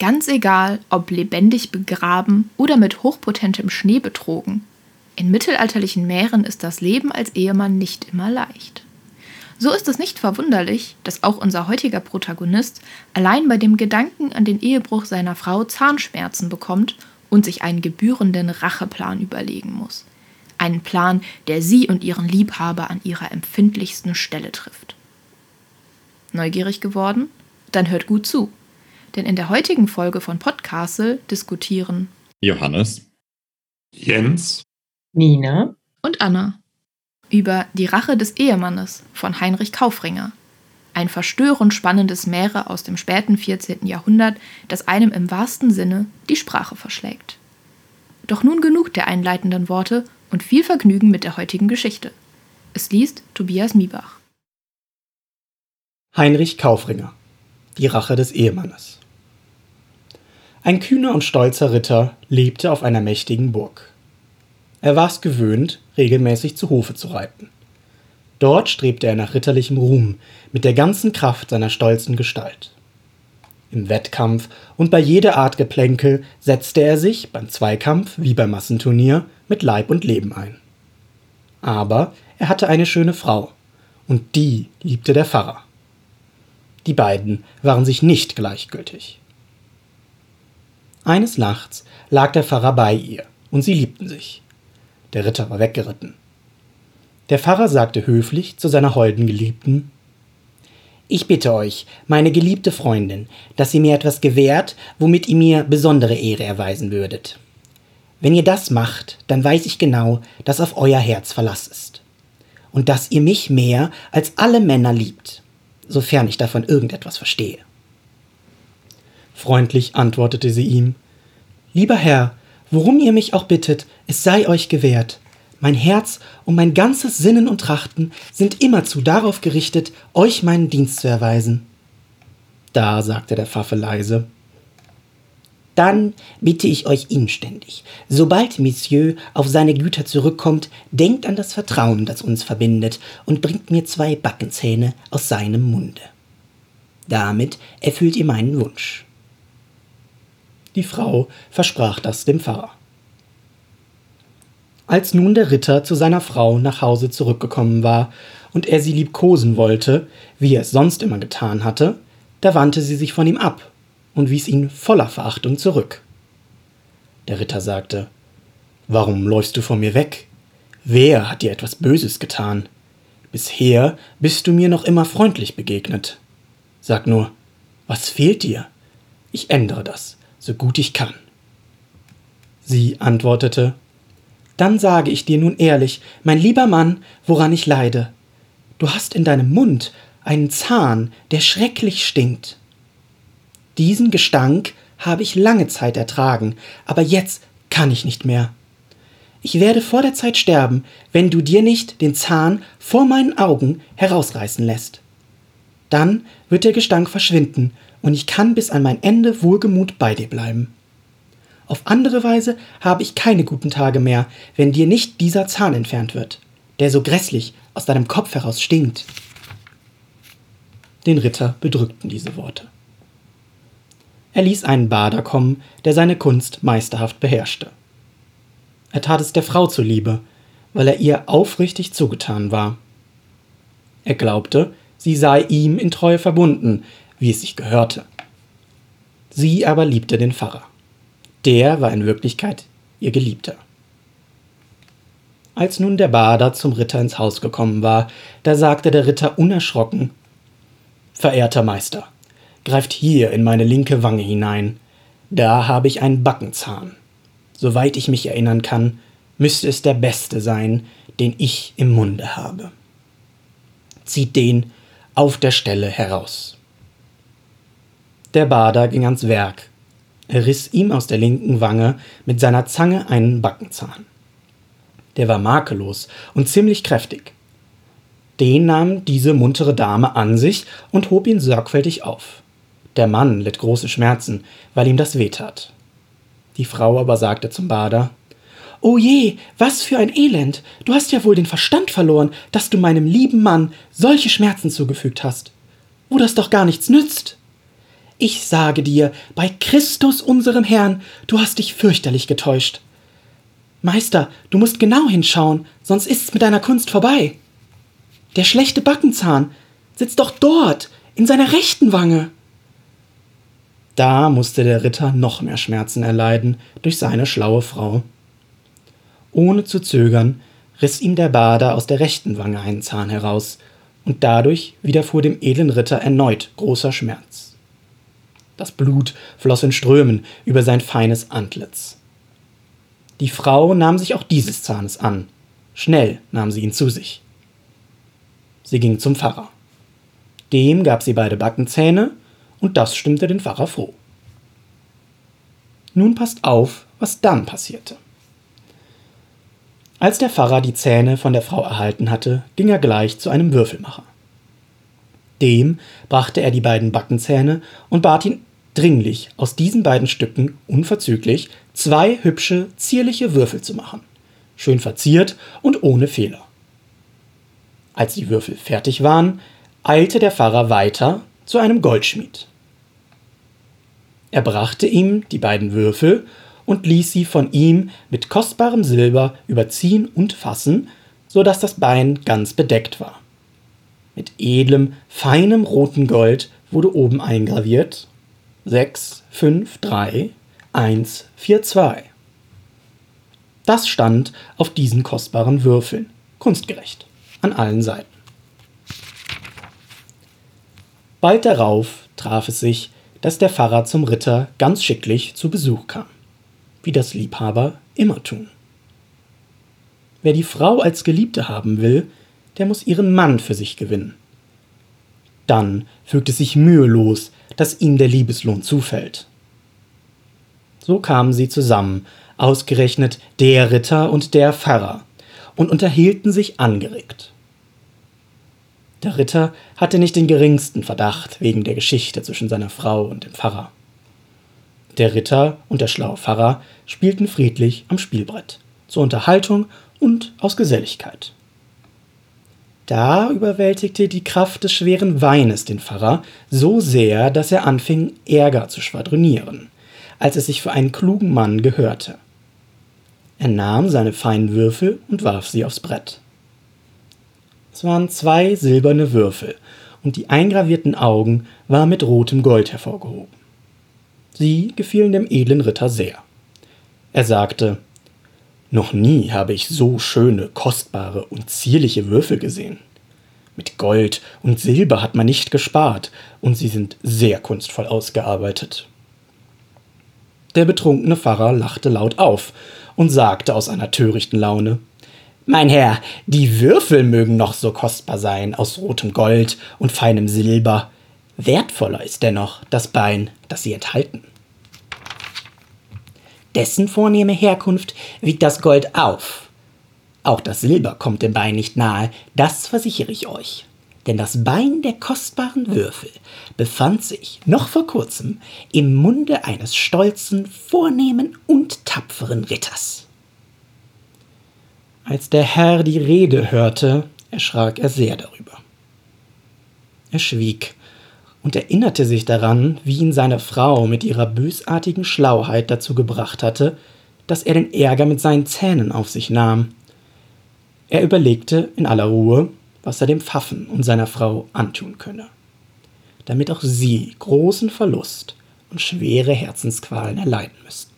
Ganz egal, ob lebendig begraben oder mit hochpotentem Schnee betrogen. In mittelalterlichen Meeren ist das Leben als Ehemann nicht immer leicht. So ist es nicht verwunderlich, dass auch unser heutiger Protagonist allein bei dem Gedanken an den Ehebruch seiner Frau Zahnschmerzen bekommt und sich einen gebührenden Racheplan überlegen muss. Einen Plan, der sie und ihren Liebhaber an ihrer empfindlichsten Stelle trifft. Neugierig geworden? Dann hört gut zu. Denn in der heutigen Folge von Podcastle diskutieren Johannes, Jens, Nina und Anna über Die Rache des Ehemannes von Heinrich Kaufringer. Ein verstörend spannendes Märe aus dem späten 14. Jahrhundert, das einem im wahrsten Sinne die Sprache verschlägt. Doch nun genug der einleitenden Worte und viel Vergnügen mit der heutigen Geschichte. Es liest Tobias Miebach. Heinrich Kaufringer Die Rache des Ehemannes ein kühner und stolzer Ritter lebte auf einer mächtigen Burg. Er war es gewöhnt, regelmäßig zu Hofe zu reiten. Dort strebte er nach ritterlichem Ruhm mit der ganzen Kraft seiner stolzen Gestalt. Im Wettkampf und bei jeder Art Geplänkel setzte er sich beim Zweikampf wie beim Massenturnier mit Leib und Leben ein. Aber er hatte eine schöne Frau, und die liebte der Pfarrer. Die beiden waren sich nicht gleichgültig. Eines Nachts lag der Pfarrer bei ihr, und sie liebten sich. Der Ritter war weggeritten. Der Pfarrer sagte höflich zu seiner holden Geliebten Ich bitte euch, meine geliebte Freundin, dass ihr mir etwas gewährt, womit ihr mir besondere Ehre erweisen würdet. Wenn ihr das macht, dann weiß ich genau, dass auf euer Herz Verlass ist. Und dass ihr mich mehr als alle Männer liebt, sofern ich davon irgendetwas verstehe. Freundlich antwortete sie ihm Lieber Herr, worum ihr mich auch bittet, es sei euch gewährt. Mein Herz und mein ganzes Sinnen und Trachten sind immerzu darauf gerichtet, euch meinen Dienst zu erweisen. Da sagte der Pfaffe leise Dann bitte ich euch inständig, sobald Monsieur auf seine Güter zurückkommt, denkt an das Vertrauen, das uns verbindet, und bringt mir zwei Backenzähne aus seinem Munde. Damit erfüllt ihr meinen Wunsch. Die Frau versprach das dem Pfarrer. Als nun der Ritter zu seiner Frau nach Hause zurückgekommen war und er sie liebkosen wollte, wie er es sonst immer getan hatte, da wandte sie sich von ihm ab und wies ihn voller Verachtung zurück. Der Ritter sagte Warum läufst du von mir weg? Wer hat dir etwas Böses getan? Bisher bist du mir noch immer freundlich begegnet. Sag nur, was fehlt dir? Ich ändere das so gut ich kann. Sie antwortete Dann sage ich dir nun ehrlich, mein lieber Mann, woran ich leide. Du hast in deinem Mund einen Zahn, der schrecklich stinkt. Diesen Gestank habe ich lange Zeit ertragen, aber jetzt kann ich nicht mehr. Ich werde vor der Zeit sterben, wenn du dir nicht den Zahn vor meinen Augen herausreißen lässt. Dann wird der Gestank verschwinden und ich kann bis an mein Ende wohlgemut bei dir bleiben. Auf andere Weise habe ich keine guten Tage mehr, wenn dir nicht dieser Zahn entfernt wird, der so grässlich aus deinem Kopf heraus stinkt. Den Ritter bedrückten diese Worte. Er ließ einen Bader kommen, der seine Kunst meisterhaft beherrschte. Er tat es der Frau zuliebe, weil er ihr aufrichtig zugetan war. Er glaubte, sie sei ihm in Treue verbunden, wie es sich gehörte. Sie aber liebte den Pfarrer. Der war in Wirklichkeit ihr Geliebter. Als nun der Bader zum Ritter ins Haus gekommen war, da sagte der Ritter unerschrocken Verehrter Meister, greift hier in meine linke Wange hinein, da habe ich einen Backenzahn. Soweit ich mich erinnern kann, müsste es der beste sein, den ich im Munde habe. Zieht den auf der Stelle heraus. Der Bader ging ans Werk. Er riss ihm aus der linken Wange mit seiner Zange einen Backenzahn. Der war makellos und ziemlich kräftig. Den nahm diese muntere Dame an sich und hob ihn sorgfältig auf. Der Mann litt große Schmerzen, weil ihm das wehtat. Die Frau aber sagte zum Bader O je, was für ein Elend. Du hast ja wohl den Verstand verloren, dass du meinem lieben Mann solche Schmerzen zugefügt hast, wo das doch gar nichts nützt. Ich sage dir, bei Christus unserem Herrn, du hast dich fürchterlich getäuscht. Meister, du musst genau hinschauen, sonst ist's mit deiner Kunst vorbei. Der schlechte Backenzahn sitzt doch dort, in seiner rechten Wange. Da musste der Ritter noch mehr Schmerzen erleiden durch seine schlaue Frau. Ohne zu zögern riss ihm der Bader aus der rechten Wange einen Zahn heraus, und dadurch widerfuhr dem edlen Ritter erneut großer Schmerz. Das Blut floss in Strömen über sein feines Antlitz. Die Frau nahm sich auch dieses Zahnes an. Schnell nahm sie ihn zu sich. Sie ging zum Pfarrer. Dem gab sie beide Backenzähne, und das stimmte den Pfarrer froh. Nun passt auf, was dann passierte. Als der Pfarrer die Zähne von der Frau erhalten hatte, ging er gleich zu einem Würfelmacher. Dem brachte er die beiden Backenzähne und bat ihn dringlich, aus diesen beiden Stücken unverzüglich zwei hübsche, zierliche Würfel zu machen, schön verziert und ohne Fehler. Als die Würfel fertig waren, eilte der Pfarrer weiter zu einem Goldschmied. Er brachte ihm die beiden Würfel und ließ sie von ihm mit kostbarem Silber überziehen und fassen, so dass das Bein ganz bedeckt war. Mit edlem, feinem roten Gold wurde oben eingraviert 6, 5, 3, 1, 4, 2. Das stand auf diesen kostbaren Würfeln, kunstgerecht, an allen Seiten. Bald darauf traf es sich, dass der Pfarrer zum Ritter ganz schicklich zu Besuch kam wie das Liebhaber immer tun. Wer die Frau als Geliebte haben will, der muss ihren Mann für sich gewinnen. Dann fügt es sich mühelos, dass ihm der Liebeslohn zufällt. So kamen sie zusammen, ausgerechnet der Ritter und der Pfarrer, und unterhielten sich angeregt. Der Ritter hatte nicht den geringsten Verdacht wegen der Geschichte zwischen seiner Frau und dem Pfarrer. Der Ritter und der schlaue Pfarrer spielten friedlich am Spielbrett, zur Unterhaltung und aus Geselligkeit. Da überwältigte die Kraft des schweren Weines den Pfarrer so sehr, dass er anfing, Ärger zu schwadronieren, als es sich für einen klugen Mann gehörte. Er nahm seine feinen Würfel und warf sie aufs Brett. Es waren zwei silberne Würfel, und die eingravierten Augen waren mit rotem Gold hervorgehoben. Sie gefielen dem edlen Ritter sehr. Er sagte Noch nie habe ich so schöne, kostbare und zierliche Würfel gesehen. Mit Gold und Silber hat man nicht gespart, und sie sind sehr kunstvoll ausgearbeitet. Der betrunkene Pfarrer lachte laut auf und sagte aus einer törichten Laune Mein Herr, die Würfel mögen noch so kostbar sein, aus rotem Gold und feinem Silber, wertvoller ist dennoch das Bein, das sie enthalten. Dessen vornehme Herkunft wiegt das Gold auf. Auch das Silber kommt dem Bein nicht nahe, das versichere ich euch. Denn das Bein der kostbaren Würfel befand sich noch vor kurzem im Munde eines stolzen, vornehmen und tapferen Ritters. Als der Herr die Rede hörte, erschrak er sehr darüber. Er schwieg und erinnerte sich daran, wie ihn seine Frau mit ihrer bösartigen Schlauheit dazu gebracht hatte, dass er den Ärger mit seinen Zähnen auf sich nahm. Er überlegte in aller Ruhe, was er dem Pfaffen und seiner Frau antun könne, damit auch sie großen Verlust und schwere Herzensqualen erleiden müssten.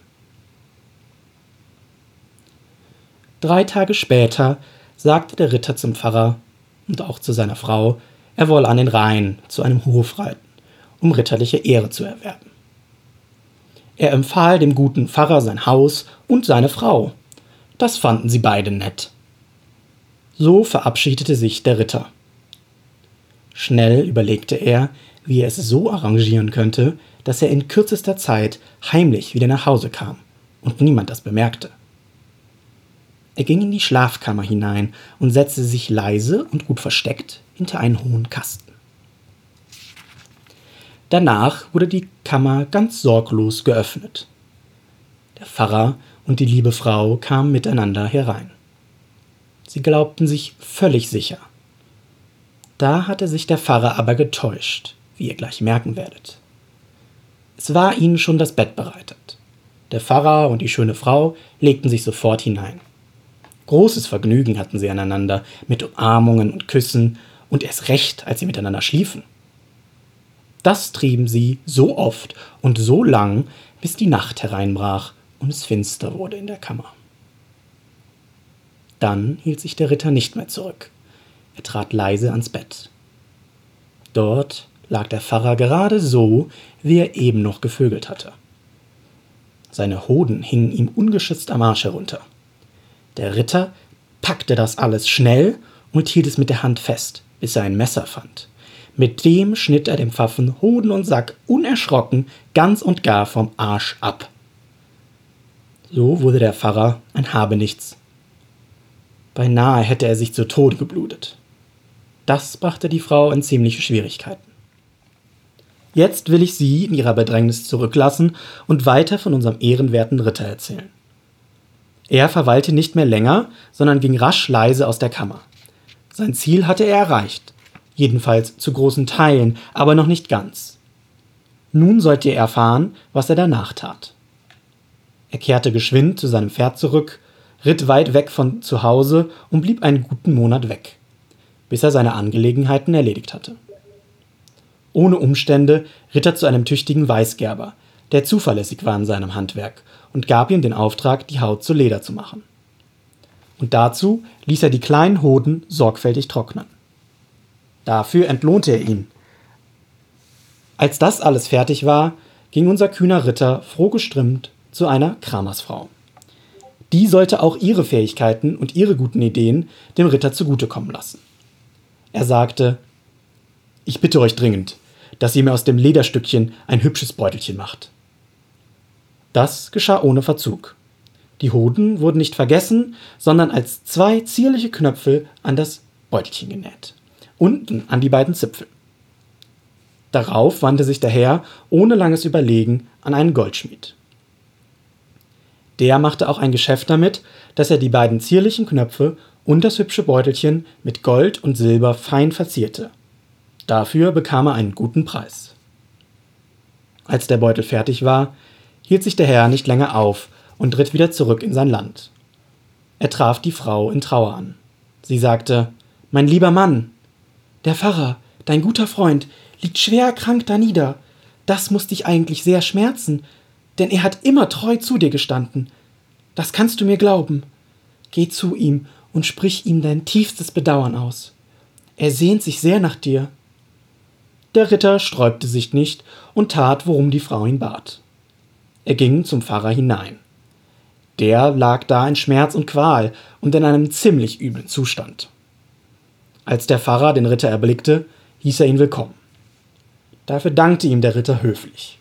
Drei Tage später sagte der Ritter zum Pfarrer und auch zu seiner Frau, er wolle an den Rhein zu einem Hof reiten, um ritterliche Ehre zu erwerben. Er empfahl dem guten Pfarrer sein Haus und seine Frau. Das fanden sie beide nett. So verabschiedete sich der Ritter. Schnell überlegte er, wie er es so arrangieren könnte, dass er in kürzester Zeit heimlich wieder nach Hause kam und niemand das bemerkte. Er ging in die Schlafkammer hinein und setzte sich leise und gut versteckt hinter einen hohen Kasten. Danach wurde die Kammer ganz sorglos geöffnet. Der Pfarrer und die liebe Frau kamen miteinander herein. Sie glaubten sich völlig sicher. Da hatte sich der Pfarrer aber getäuscht, wie ihr gleich merken werdet. Es war ihnen schon das Bett bereitet. Der Pfarrer und die schöne Frau legten sich sofort hinein. Großes Vergnügen hatten sie aneinander, mit Umarmungen und Küssen, und erst recht, als sie miteinander schliefen. Das trieben sie so oft und so lang, bis die Nacht hereinbrach und es finster wurde in der Kammer. Dann hielt sich der Ritter nicht mehr zurück. Er trat leise ans Bett. Dort lag der Pfarrer gerade so, wie er eben noch gevögelt hatte. Seine Hoden hingen ihm ungeschützt am Arsch herunter. Der Ritter packte das alles schnell und hielt es mit der Hand fest, bis er ein Messer fand. Mit dem schnitt er dem Pfaffen Hoden und Sack unerschrocken ganz und gar vom Arsch ab. So wurde der Pfarrer ein Habenichts. Beinahe hätte er sich zu Tode geblutet. Das brachte die Frau in ziemliche Schwierigkeiten. Jetzt will ich Sie in Ihrer Bedrängnis zurücklassen und weiter von unserem ehrenwerten Ritter erzählen. Er verweilte nicht mehr länger, sondern ging rasch leise aus der Kammer. Sein Ziel hatte er erreicht, jedenfalls zu großen Teilen, aber noch nicht ganz. Nun sollt ihr erfahren, was er danach tat. Er kehrte geschwind zu seinem Pferd zurück, ritt weit weg von zu Hause und blieb einen guten Monat weg, bis er seine Angelegenheiten erledigt hatte. Ohne Umstände ritt er zu einem tüchtigen Weißgerber, der zuverlässig war in seinem Handwerk, und gab ihm den Auftrag, die Haut zu Leder zu machen. Und dazu ließ er die kleinen Hoden sorgfältig trocknen. Dafür entlohnte er ihn. Als das alles fertig war, ging unser kühner Ritter frohgestimmt zu einer Kramersfrau. Die sollte auch ihre Fähigkeiten und ihre guten Ideen dem Ritter zugutekommen lassen. Er sagte: Ich bitte euch dringend, dass ihr mir aus dem Lederstückchen ein hübsches Beutelchen macht. Das geschah ohne Verzug. Die Hoden wurden nicht vergessen, sondern als zwei zierliche Knöpfe an das Beutelchen genäht. Unten an die beiden Zipfel. Darauf wandte sich der Herr ohne langes Überlegen an einen Goldschmied. Der machte auch ein Geschäft damit, dass er die beiden zierlichen Knöpfe und das hübsche Beutelchen mit Gold und Silber fein verzierte. Dafür bekam er einen guten Preis. Als der Beutel fertig war, hielt sich der Herr nicht länger auf und ritt wieder zurück in sein Land. Er traf die Frau in Trauer an. Sie sagte Mein lieber Mann, der Pfarrer, dein guter Freund, liegt schwer erkrankt da nieder. Das muss dich eigentlich sehr schmerzen, denn er hat immer treu zu dir gestanden. Das kannst du mir glauben. Geh zu ihm und sprich ihm dein tiefstes Bedauern aus. Er sehnt sich sehr nach dir. Der Ritter sträubte sich nicht und tat, worum die Frau ihn bat. Er ging zum Pfarrer hinein. Der lag da in Schmerz und Qual und in einem ziemlich üblen Zustand. Als der Pfarrer den Ritter erblickte, hieß er ihn willkommen. Dafür dankte ihm der Ritter höflich.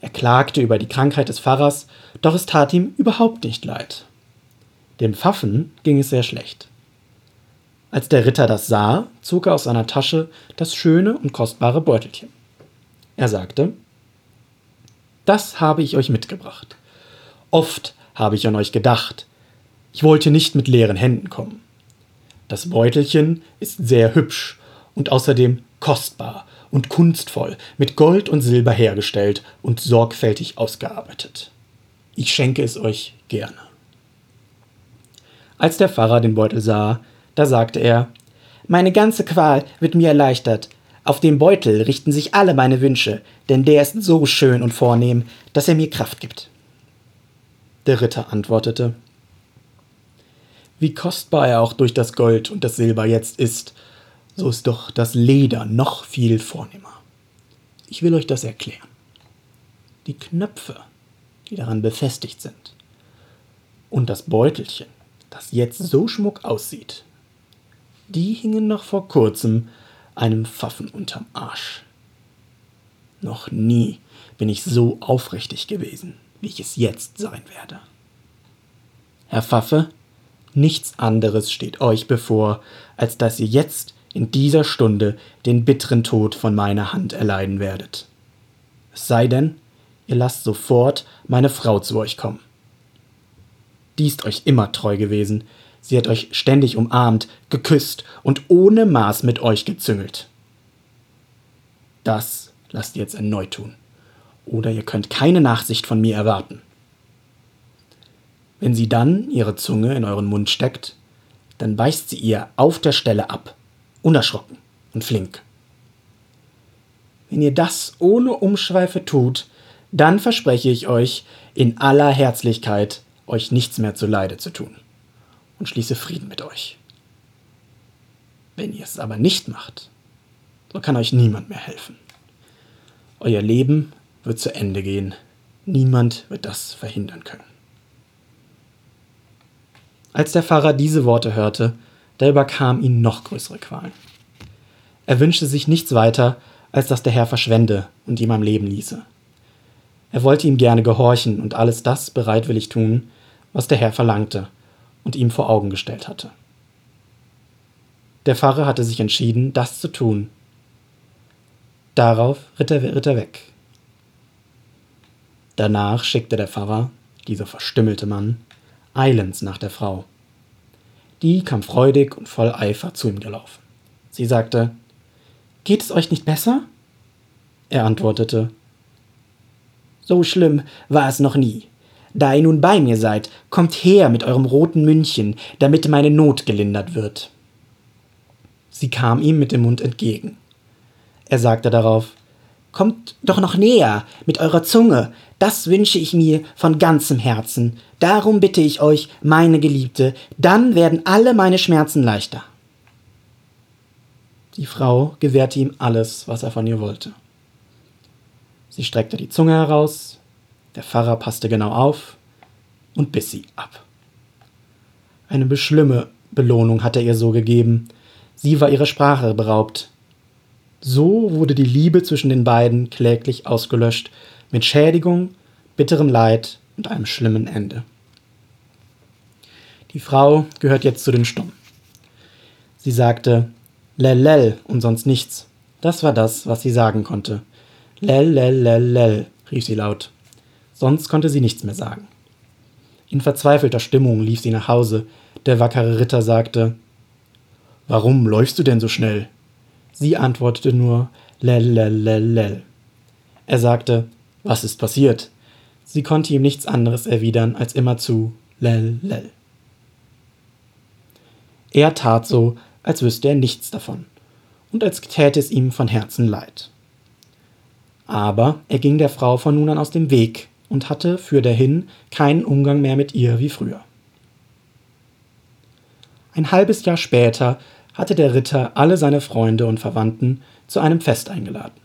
Er klagte über die Krankheit des Pfarrers, doch es tat ihm überhaupt nicht leid. Dem Pfaffen ging es sehr schlecht. Als der Ritter das sah, zog er aus seiner Tasche das schöne und kostbare Beutelchen. Er sagte das habe ich euch mitgebracht. Oft habe ich an euch gedacht. Ich wollte nicht mit leeren Händen kommen. Das Beutelchen ist sehr hübsch und außerdem kostbar und kunstvoll, mit Gold und Silber hergestellt und sorgfältig ausgearbeitet. Ich schenke es euch gerne. Als der Pfarrer den Beutel sah, da sagte er Meine ganze Qual wird mir erleichtert, auf dem Beutel richten sich alle meine Wünsche, denn der ist so schön und vornehm, dass er mir Kraft gibt. Der Ritter antwortete Wie kostbar er auch durch das Gold und das Silber jetzt ist, so ist doch das Leder noch viel vornehmer. Ich will euch das erklären. Die Knöpfe, die daran befestigt sind, und das Beutelchen, das jetzt so schmuck aussieht, die hingen noch vor kurzem einem Pfaffen unterm Arsch. Noch nie bin ich so aufrichtig gewesen, wie ich es jetzt sein werde. Herr Pfaffe, Nichts anderes steht euch bevor, als dass ihr jetzt in dieser Stunde den bitteren Tod von meiner Hand erleiden werdet. Es sei denn, ihr lasst sofort meine Frau zu euch kommen. Die ist euch immer treu gewesen, sie hat euch ständig umarmt, geküsst und ohne Maß mit euch gezüngelt. Das lasst ihr jetzt erneut tun, oder ihr könnt keine Nachsicht von mir erwarten. Wenn sie dann ihre Zunge in euren Mund steckt, dann beißt sie ihr auf der Stelle ab, unerschrocken und flink. Wenn ihr das ohne Umschweife tut, dann verspreche ich euch in aller Herzlichkeit, euch nichts mehr zuleide zu tun und schließe Frieden mit euch. Wenn ihr es aber nicht macht, so kann euch niemand mehr helfen. Euer Leben wird zu Ende gehen. Niemand wird das verhindern können. Als der Pfarrer diese Worte hörte, da überkam ihn noch größere Qualen. Er wünschte sich nichts weiter, als dass der Herr verschwende und ihm am Leben ließe. Er wollte ihm gerne gehorchen und alles das bereitwillig tun, was der Herr verlangte und ihm vor Augen gestellt hatte. Der Pfarrer hatte sich entschieden, das zu tun. Darauf ritt er, ritt er weg. Danach schickte der Pfarrer, dieser verstümmelte Mann, eilends nach der Frau. Die kam freudig und voll Eifer zu ihm gelaufen. Sie sagte, Geht es euch nicht besser? Er antwortete, So schlimm war es noch nie. Da ihr nun bei mir seid, kommt her mit eurem roten Mündchen, damit meine Not gelindert wird. Sie kam ihm mit dem Mund entgegen. Er sagte darauf, Kommt doch noch näher mit eurer Zunge, das wünsche ich mir von ganzem Herzen. Darum bitte ich euch, meine Geliebte, dann werden alle meine Schmerzen leichter. Die Frau gewährte ihm alles, was er von ihr wollte. Sie streckte die Zunge heraus, der Pfarrer passte genau auf und biss sie ab. Eine schlimme Belohnung hatte er ihr so gegeben. Sie war ihrer Sprache beraubt. So wurde die Liebe zwischen den beiden kläglich ausgelöscht, mit Schädigung, bitterem Leid und einem schlimmen Ende. Die Frau gehört jetzt zu den Stummen. Sie sagte Lel, lel und sonst nichts. Das war das, was sie sagen konnte. Lel, lel, lel, lel, rief sie laut. Sonst konnte sie nichts mehr sagen. In verzweifelter Stimmung lief sie nach Hause. Der wackere Ritter sagte Warum läufst du denn so schnell? Sie antwortete nur Lel, lel, lel, lel. Er sagte Was ist passiert? Sie konnte ihm nichts anderes erwidern als immerzu Lel, lel. Er tat so, als wüsste er nichts davon und als täte es ihm von Herzen leid. Aber er ging der Frau von nun an aus dem Weg und hatte für dahin keinen Umgang mehr mit ihr wie früher. Ein halbes Jahr später hatte der Ritter alle seine Freunde und Verwandten zu einem Fest eingeladen.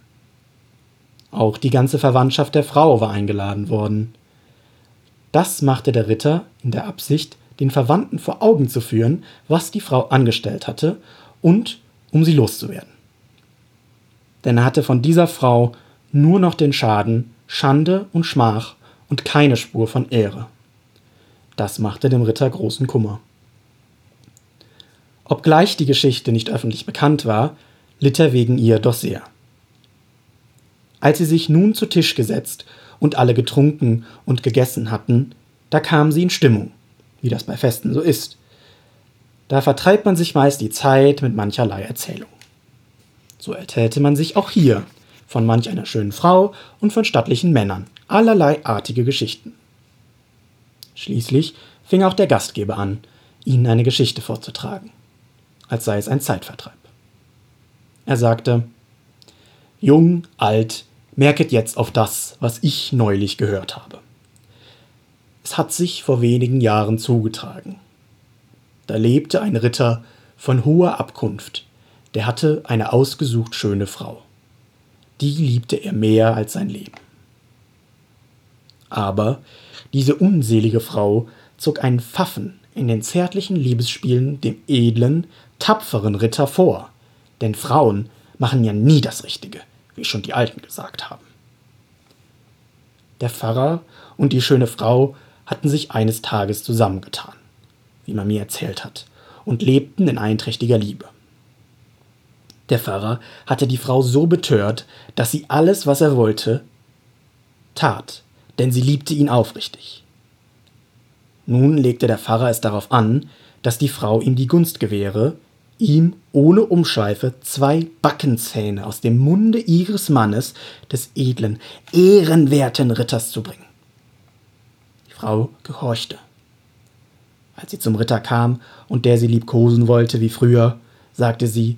Auch die ganze Verwandtschaft der Frau war eingeladen worden. Das machte der Ritter in der Absicht, den Verwandten vor Augen zu führen, was die Frau angestellt hatte und um sie loszuwerden. Denn er hatte von dieser Frau nur noch den Schaden, Schande und Schmach und keine Spur von Ehre. Das machte dem Ritter großen Kummer. Obgleich die Geschichte nicht öffentlich bekannt war, litt er wegen ihr doch sehr. Als sie sich nun zu Tisch gesetzt und alle getrunken und gegessen hatten, da kam sie in Stimmung, wie das bei Festen so ist. Da vertreibt man sich meist die Zeit mit mancherlei Erzählung. So erzählte man sich auch hier von manch einer schönen Frau und von stattlichen Männern, allerlei artige Geschichten. Schließlich fing auch der Gastgeber an, ihnen eine Geschichte vorzutragen, als sei es ein Zeitvertreib. Er sagte, Jung, alt, merket jetzt auf das, was ich neulich gehört habe. Es hat sich vor wenigen Jahren zugetragen. Da lebte ein Ritter von hoher Abkunft, der hatte eine ausgesucht schöne Frau. Die liebte er mehr als sein Leben. Aber diese unselige Frau zog einen Pfaffen in den zärtlichen Liebesspielen dem edlen, tapferen Ritter vor, denn Frauen machen ja nie das Richtige, wie schon die Alten gesagt haben. Der Pfarrer und die schöne Frau hatten sich eines Tages zusammengetan. wie man mir erzählt hat, und lebten in einträchtiger Liebe. Der Pfarrer hatte die Frau so betört, dass sie alles, was er wollte, tat, denn sie liebte ihn aufrichtig. Nun legte der Pfarrer es darauf an, dass die Frau ihm die Gunst gewähre, ihm ohne Umschweife zwei Backenzähne aus dem Munde ihres Mannes, des edlen, ehrenwerten Ritters zu bringen. Die Frau gehorchte. Als sie zum Ritter kam und der sie liebkosen wollte wie früher, sagte sie,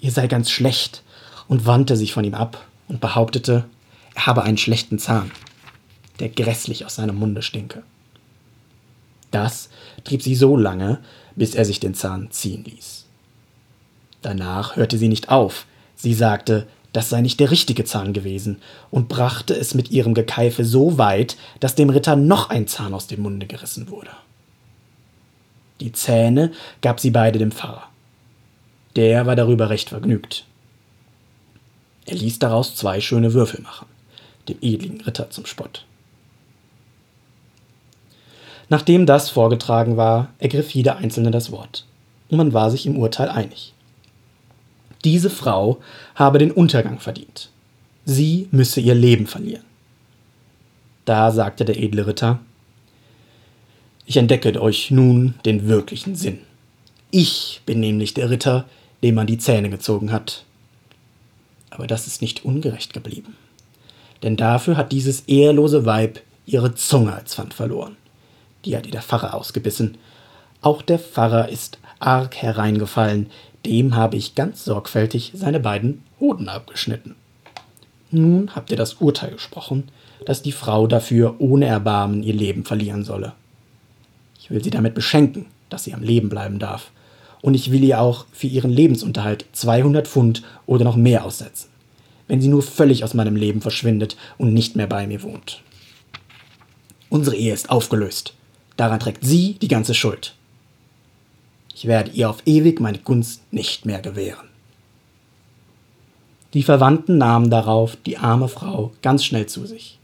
ihr sei ganz schlecht und wandte sich von ihm ab und behauptete, er habe einen schlechten Zahn, der grässlich aus seinem Munde stinke. Das trieb sie so lange, bis er sich den Zahn ziehen ließ. Danach hörte sie nicht auf, sie sagte, das sei nicht der richtige Zahn gewesen und brachte es mit ihrem Gekeife so weit, dass dem Ritter noch ein Zahn aus dem Munde gerissen wurde. Die Zähne gab sie beide dem Pfarrer. Der war darüber recht vergnügt. Er ließ daraus zwei schöne Würfel machen, dem edlen Ritter zum Spott. Nachdem das vorgetragen war, ergriff jeder Einzelne das Wort, und man war sich im Urteil einig. Diese Frau habe den Untergang verdient. Sie müsse ihr Leben verlieren. Da sagte der edle Ritter, ich entdecke euch nun den wirklichen Sinn. Ich bin nämlich der Ritter, dem man die Zähne gezogen hat. Aber das ist nicht ungerecht geblieben. Denn dafür hat dieses ehrlose Weib ihre Zunge als Pfand verloren. Die hat ihr der Pfarrer ausgebissen. Auch der Pfarrer ist arg hereingefallen, dem habe ich ganz sorgfältig seine beiden Hoden abgeschnitten. Nun habt ihr das Urteil gesprochen, dass die Frau dafür ohne Erbarmen ihr Leben verlieren solle. Ich will sie damit beschenken, dass sie am Leben bleiben darf und ich will ihr auch für ihren Lebensunterhalt 200 Pfund oder noch mehr aussetzen, wenn sie nur völlig aus meinem Leben verschwindet und nicht mehr bei mir wohnt. Unsere Ehe ist aufgelöst. Daran trägt sie die ganze Schuld. Ich werde ihr auf ewig meine Gunst nicht mehr gewähren. Die Verwandten nahmen darauf die arme Frau ganz schnell zu sich.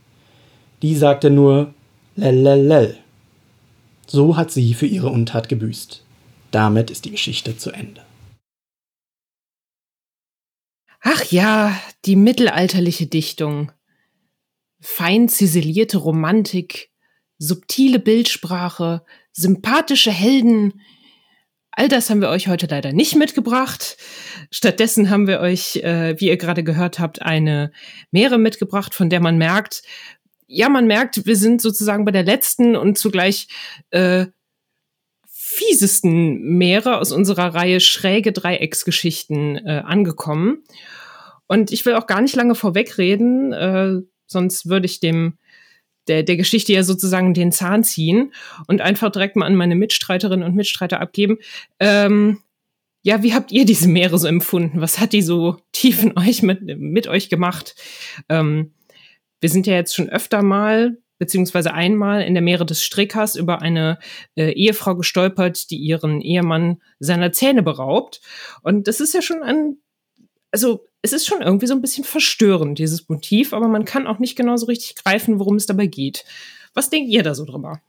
Die sagte nur Lellellell. So hat sie für ihre Untat gebüßt. Damit ist die Geschichte zu Ende. Ach ja, die mittelalterliche Dichtung. Fein ziselierte Romantik, subtile Bildsprache, sympathische Helden. All das haben wir euch heute leider nicht mitgebracht. Stattdessen haben wir euch, äh, wie ihr gerade gehört habt, eine Meere mitgebracht, von der man merkt, ja, man merkt, wir sind sozusagen bei der letzten und zugleich äh, fiesesten Meere aus unserer Reihe schräge Dreiecksgeschichten äh, angekommen. Und ich will auch gar nicht lange vorwegreden, äh, sonst würde ich dem der, der Geschichte ja sozusagen den Zahn ziehen und einfach direkt mal an meine Mitstreiterinnen und Mitstreiter abgeben. Ähm, ja, wie habt ihr diese Meere so empfunden? Was hat die so tief in euch mit, mit euch gemacht? Ähm, wir sind ja jetzt schon öfter mal beziehungsweise einmal in der Meere des Strickers über eine äh, Ehefrau gestolpert, die ihren Ehemann seiner Zähne beraubt. Und das ist ja schon ein, also es ist schon irgendwie so ein bisschen verstörend, dieses Motiv, aber man kann auch nicht genau so richtig greifen, worum es dabei geht. Was denkt ihr da so drüber?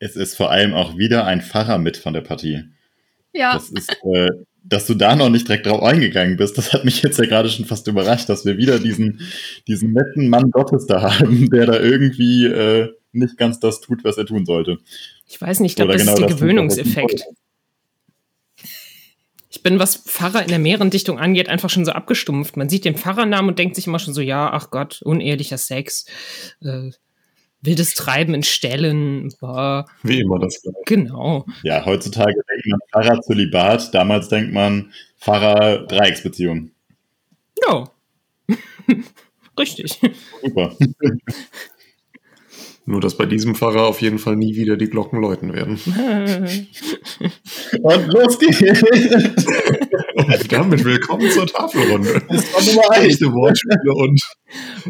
Es ist vor allem auch wieder ein Pfarrer mit von der Partie. Ja. Das ist, äh, dass du da noch nicht direkt drauf eingegangen bist, das hat mich jetzt ja gerade schon fast überrascht, dass wir wieder diesen, diesen netten Mann Gottes da haben, der da irgendwie äh, nicht ganz das tut, was er tun sollte. Ich weiß nicht, ich glaube, das genau ist der Gewöhnungseffekt. Ich bin, was Pfarrer in der Meerendichtung angeht, einfach schon so abgestumpft. Man sieht den Pfarrernamen und denkt sich immer schon so, ja, ach Gott, unehrlicher Sex. Äh, wildes Treiben in Ställen. Boah. Wie immer das gleiche. Genau. Ja, heutzutage denkt man Pfarrer Zölibat, damals denkt man Pfarrer Dreiecksbeziehung. Ja. Richtig. Super. Nur, dass bei diesem Pfarrer auf jeden Fall nie wieder die Glocken läuten werden. Und los geht's! Und damit willkommen zur Tafelrunde. Das war Nummer eins. Echte Wortspiele und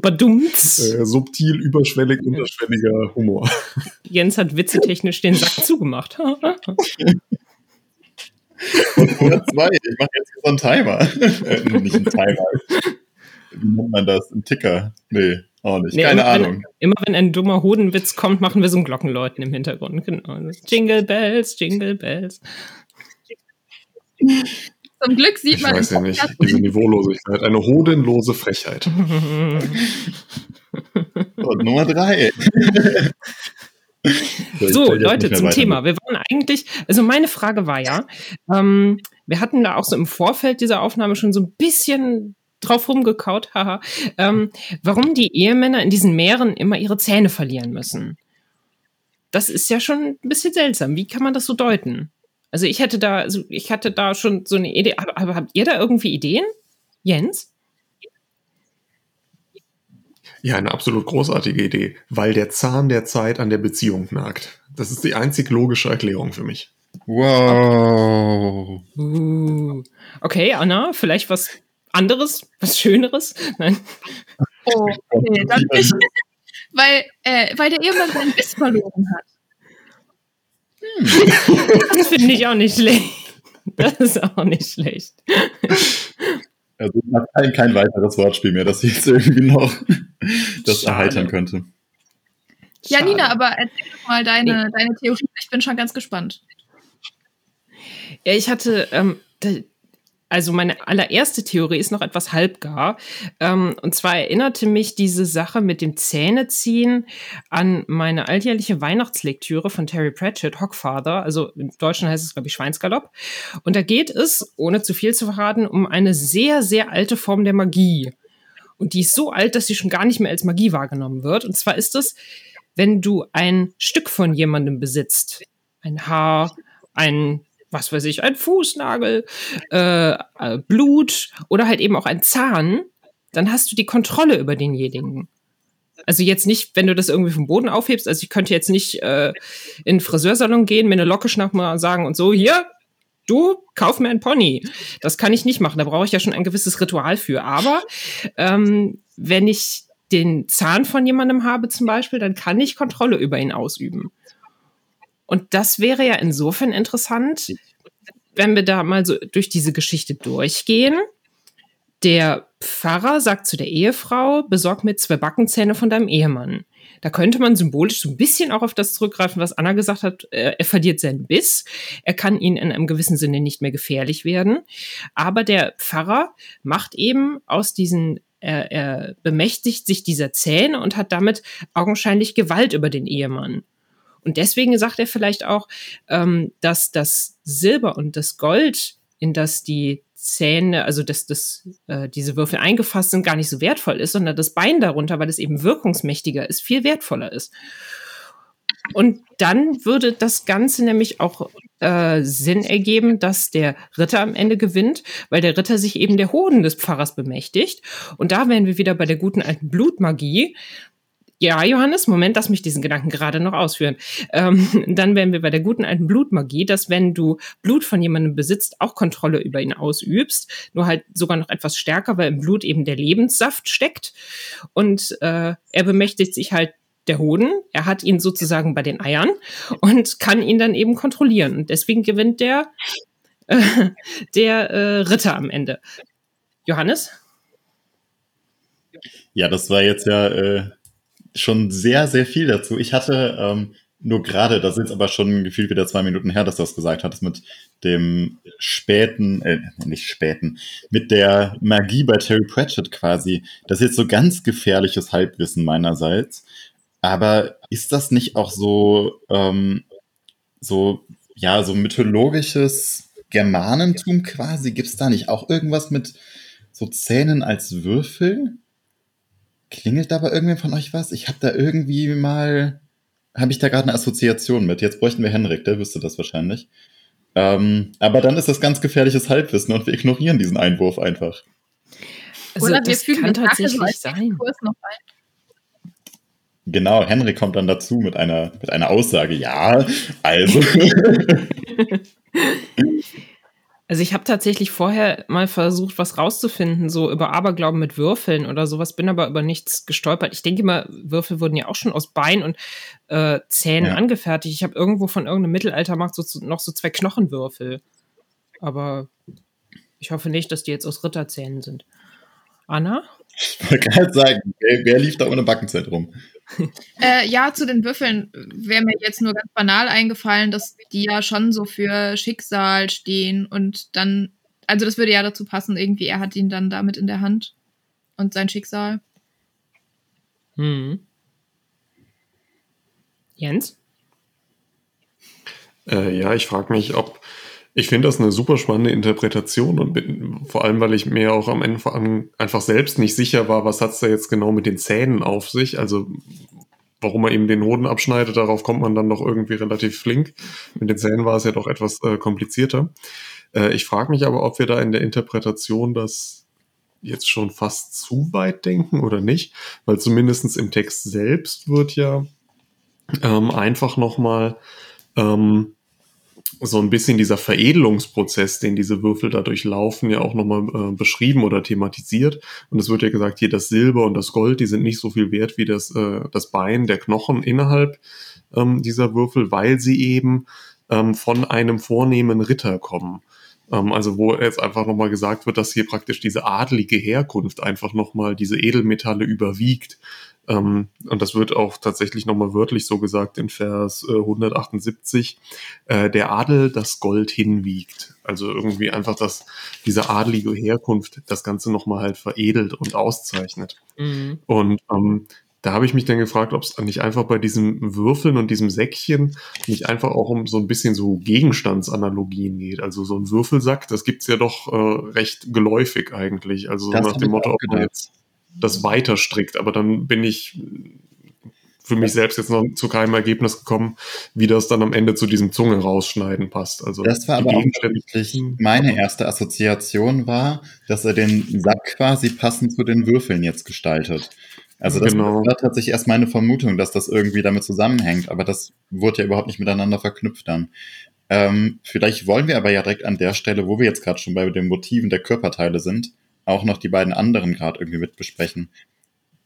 Badumts. äh, subtil, überschwellig, unterschwelliger Humor. Jens hat witzetechnisch den Sack zugemacht. Und Nummer zwei, ich mache jetzt so einen Timer. äh, nicht einen Timer. Wie nennt man das? Ein Ticker? Nee. Auch nicht, Nee, keine immer, Ahnung. Wenn, immer wenn ein dummer Hodenwitz kommt, machen wir so ein Glockenläuten im Hintergrund. Genau. Jingle Bells, Jingle Bells. Zum Glück sieht Ich man. weiß ja nicht, diese Niveaulosigkeit, eine hodenlose Frechheit. Und Nummer drei. So, Leute, zum Thema. Wir waren eigentlich, also meine Frage war ja, ähm, wir hatten da auch so im Vorfeld dieser Aufnahme schon so ein bisschen drauf rumgekaut, haha, ähm, warum die Ehemänner in diesen Meeren immer ihre Zähne verlieren müssen. Das ist ja schon ein bisschen seltsam. Wie kann man das so deuten? Also ich hätte da, also ich hatte da schon so eine Idee, aber, aber habt ihr da irgendwie Ideen? Jens? Ja, eine absolut großartige Idee, weil der Zahn der Zeit an der Beziehung nagt. Das ist die einzig logische Erklärung für mich. Wow. Uh. Okay, Anna, vielleicht was anderes, was Schöneres? Nein. Oh, nee, das nicht. Weil, äh, weil der Ehemann seinen Biss verloren hat. Das finde ich auch nicht schlecht. Das ist auch nicht schlecht. Also ich habe kein, kein weiteres Wortspiel mehr, das jetzt irgendwie noch das Schade. erheitern könnte. Ja, Schade. Nina, aber erzähl doch mal deine, deine Theorie. Ich bin schon ganz gespannt. Ja, ich hatte, ähm, also meine allererste Theorie ist noch etwas halbgar. Ähm, und zwar erinnerte mich diese Sache mit dem Zähneziehen an meine alljährliche Weihnachtslektüre von Terry Pratchett, Hockfather. Also im Deutschen heißt es, glaube ich, Schweinsgalopp. Und da geht es, ohne zu viel zu verraten, um eine sehr, sehr alte Form der Magie. Und die ist so alt, dass sie schon gar nicht mehr als Magie wahrgenommen wird. Und zwar ist es, wenn du ein Stück von jemandem besitzt. Ein Haar, ein, was weiß ich, ein Fußnagel, äh, äh, Blut oder halt eben auch ein Zahn, dann hast du die Kontrolle über denjenigen. Also jetzt nicht, wenn du das irgendwie vom Boden aufhebst. Also ich könnte jetzt nicht äh, in den Friseursalon gehen, mir eine Locke schnappen und sagen und so, hier, du, kauf mir ein Pony. Das kann ich nicht machen. Da brauche ich ja schon ein gewisses Ritual für. Aber ähm, wenn ich den Zahn von jemandem habe zum Beispiel, dann kann ich Kontrolle über ihn ausüben. Und das wäre ja insofern interessant, wenn wir da mal so durch diese Geschichte durchgehen. Der Pfarrer sagt zu der Ehefrau, besorg mir zwei Backenzähne von deinem Ehemann. Da könnte man symbolisch so ein bisschen auch auf das zurückgreifen, was Anna gesagt hat. Äh, Er verliert seinen Biss. Er kann ihnen in einem gewissen Sinne nicht mehr gefährlich werden. Aber der Pfarrer macht eben aus diesen, er, er bemächtigt sich dieser Zähne und hat damit augenscheinlich Gewalt über den Ehemann. Und deswegen sagt er vielleicht auch, ähm, dass das Silber und das Gold, in das die Zähne, also dass das, äh, diese Würfel eingefasst sind, gar nicht so wertvoll ist, sondern das Bein darunter, weil es eben wirkungsmächtiger ist, viel wertvoller ist. Und dann würde das Ganze nämlich auch äh, Sinn ergeben, dass der Ritter am Ende gewinnt, weil der Ritter sich eben der Hoden des Pfarrers bemächtigt. Und da wären wir wieder bei der guten alten Blutmagie. Ja, Johannes, Moment, lass mich diesen Gedanken gerade noch ausführen. Ähm, dann wären wir bei der guten alten Blutmagie, dass wenn du Blut von jemandem besitzt, auch Kontrolle über ihn ausübst, nur halt sogar noch etwas stärker, weil im Blut eben der Lebenssaft steckt. Und äh, er bemächtigt sich halt der Hoden, er hat ihn sozusagen bei den Eiern und kann ihn dann eben kontrollieren. Und deswegen gewinnt der, äh, der äh, Ritter am Ende. Johannes? Ja, das war jetzt ja äh, schon sehr, sehr viel dazu. Ich hatte ähm, nur gerade, das ist jetzt aber schon gefühlt wieder zwei Minuten her, dass du das gesagt hattest, mit dem späten, äh, nicht späten, mit der Magie bei Terry Pratchett quasi. Das ist jetzt so ganz gefährliches Halbwissen meinerseits. Aber ist das nicht auch so, ähm, so, ja, so mythologisches Germanentum quasi? Gibt es da nicht auch irgendwas mit so Zähnen als Würfel? Klingelt da bei irgendwem von euch was? Ich habe da irgendwie mal, habe ich da gerade eine Assoziation mit. Jetzt bräuchten wir Henrik, der wüsste das wahrscheinlich. Ähm, aber dann ist das ganz gefährliches Halbwissen und wir ignorieren diesen Einwurf einfach. Also, Oder wir das fügen kann tatsächlich sein. Kurs noch ein. Genau, Henrik kommt dann dazu mit einer, mit einer Aussage. Ja, also. Also ich habe tatsächlich vorher mal versucht, was rauszufinden, so über Aberglauben mit Würfeln oder sowas, bin aber über nichts gestolpert. Ich denke mal, Würfel wurden ja auch schon aus Bein und äh, Zähnen Ja. angefertigt. Ich habe irgendwo von irgendeinem Mittelaltermarkt so, so, noch so zwei Knochenwürfel. Aber ich hoffe nicht, dass die jetzt aus Ritterzähnen sind. Anna? Ich wollte gerade sagen, wer, wer lief da ohne Backenzeit rum? Äh, ja, zu den Würfeln wäre mir jetzt nur ganz banal eingefallen, dass die ja schon so für Schicksal stehen und dann, also das würde ja dazu passen, irgendwie, er hat ihn dann damit in der Hand und sein Schicksal. Hm. Jens? Äh, ja, ich frage mich, ob ich finde das eine super spannende Interpretation und bin, vor allem, weil ich mir auch am Ende einfach selbst nicht sicher war, was hat es da jetzt genau mit den Zähnen auf sich. Also warum er eben den Hoden abschneidet, darauf kommt man dann doch irgendwie relativ flink. Mit den Zähnen war es ja doch etwas äh, komplizierter. Äh, ich frage mich aber, ob wir da in der Interpretation das jetzt schon fast zu weit denken oder nicht, weil zumindest im Text selbst wird ja ähm, einfach nochmal ähm, so ein bisschen dieser Veredelungsprozess, den diese Würfel da durchlaufen, ja auch nochmal äh, beschrieben oder thematisiert. Und es wird ja gesagt, hier das Silber und das Gold, die sind nicht so viel wert wie das, äh, das Bein, der Knochen innerhalb ähm, dieser Würfel, weil sie eben ähm, von einem vornehmen Ritter kommen. Ähm, also wo jetzt einfach nochmal gesagt wird, dass hier praktisch diese adlige Herkunft einfach nochmal diese Edelmetalle überwiegt. Ähm, und das wird auch tatsächlich nochmal wörtlich so gesagt in Vers äh, 178, äh, der Adel das Gold hinwiegt. Also irgendwie einfach, dass diese adlige Herkunft das Ganze nochmal halt veredelt und auszeichnet. Mhm. Und ähm, da habe ich mich dann gefragt, ob es nicht einfach bei diesem Würfeln und diesem Säckchen nicht einfach auch um so ein bisschen so Gegenstandsanalogien geht. Also so ein Würfelsack, das gibt's ja doch äh, recht geläufig eigentlich. Also Das nach dem Motto, ob man jetzt das weiter strickt. Aber dann bin ich für mich selbst jetzt noch zu keinem Ergebnis gekommen, wie das dann am Ende zu diesem Zunge rausschneiden passt. Also Das war aber auch tatsächlich meine erste Assoziation war, dass er den Sack quasi passend zu den Würfeln jetzt gestaltet. Also das Genau. war tatsächlich erst meine Vermutung, dass das irgendwie damit zusammenhängt, aber das wurde ja überhaupt nicht miteinander verknüpft dann. Ähm, vielleicht wollen wir aber ja direkt an der Stelle, wo wir jetzt gerade schon bei den Motiven der Körperteile sind, auch noch die beiden anderen gerade irgendwie mit besprechen.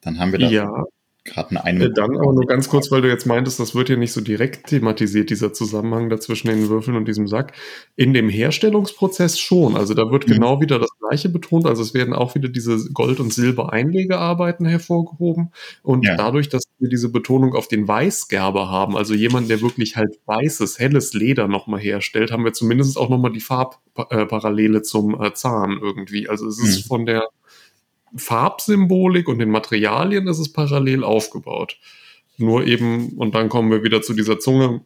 Dann haben wir da Ja, gerade eine eine. Äh, Dann aber nur ganz kurz, weil du jetzt meintest, das wird hier nicht so direkt thematisiert, dieser Zusammenhang da zwischen den Würfeln und diesem Sack. In dem Herstellungsprozess schon. Also da wird Mhm. genau wieder das Gleiche betont. Also es werden auch wieder diese Gold- und Silber-Einlegearbeiten hervorgehoben. Und Ja. dadurch, dass wir diese Betonung auf den Weißgerber haben, also jemand, der wirklich halt weißes, helles Leder nochmal herstellt, haben wir zumindest auch nochmal die Farbparallele zum äh, Zahn irgendwie. Also es ist Mhm. von der Farbsymbolik und den Materialien ist es parallel aufgebaut. Nur eben, und dann kommen wir wieder zu dieser Zunge.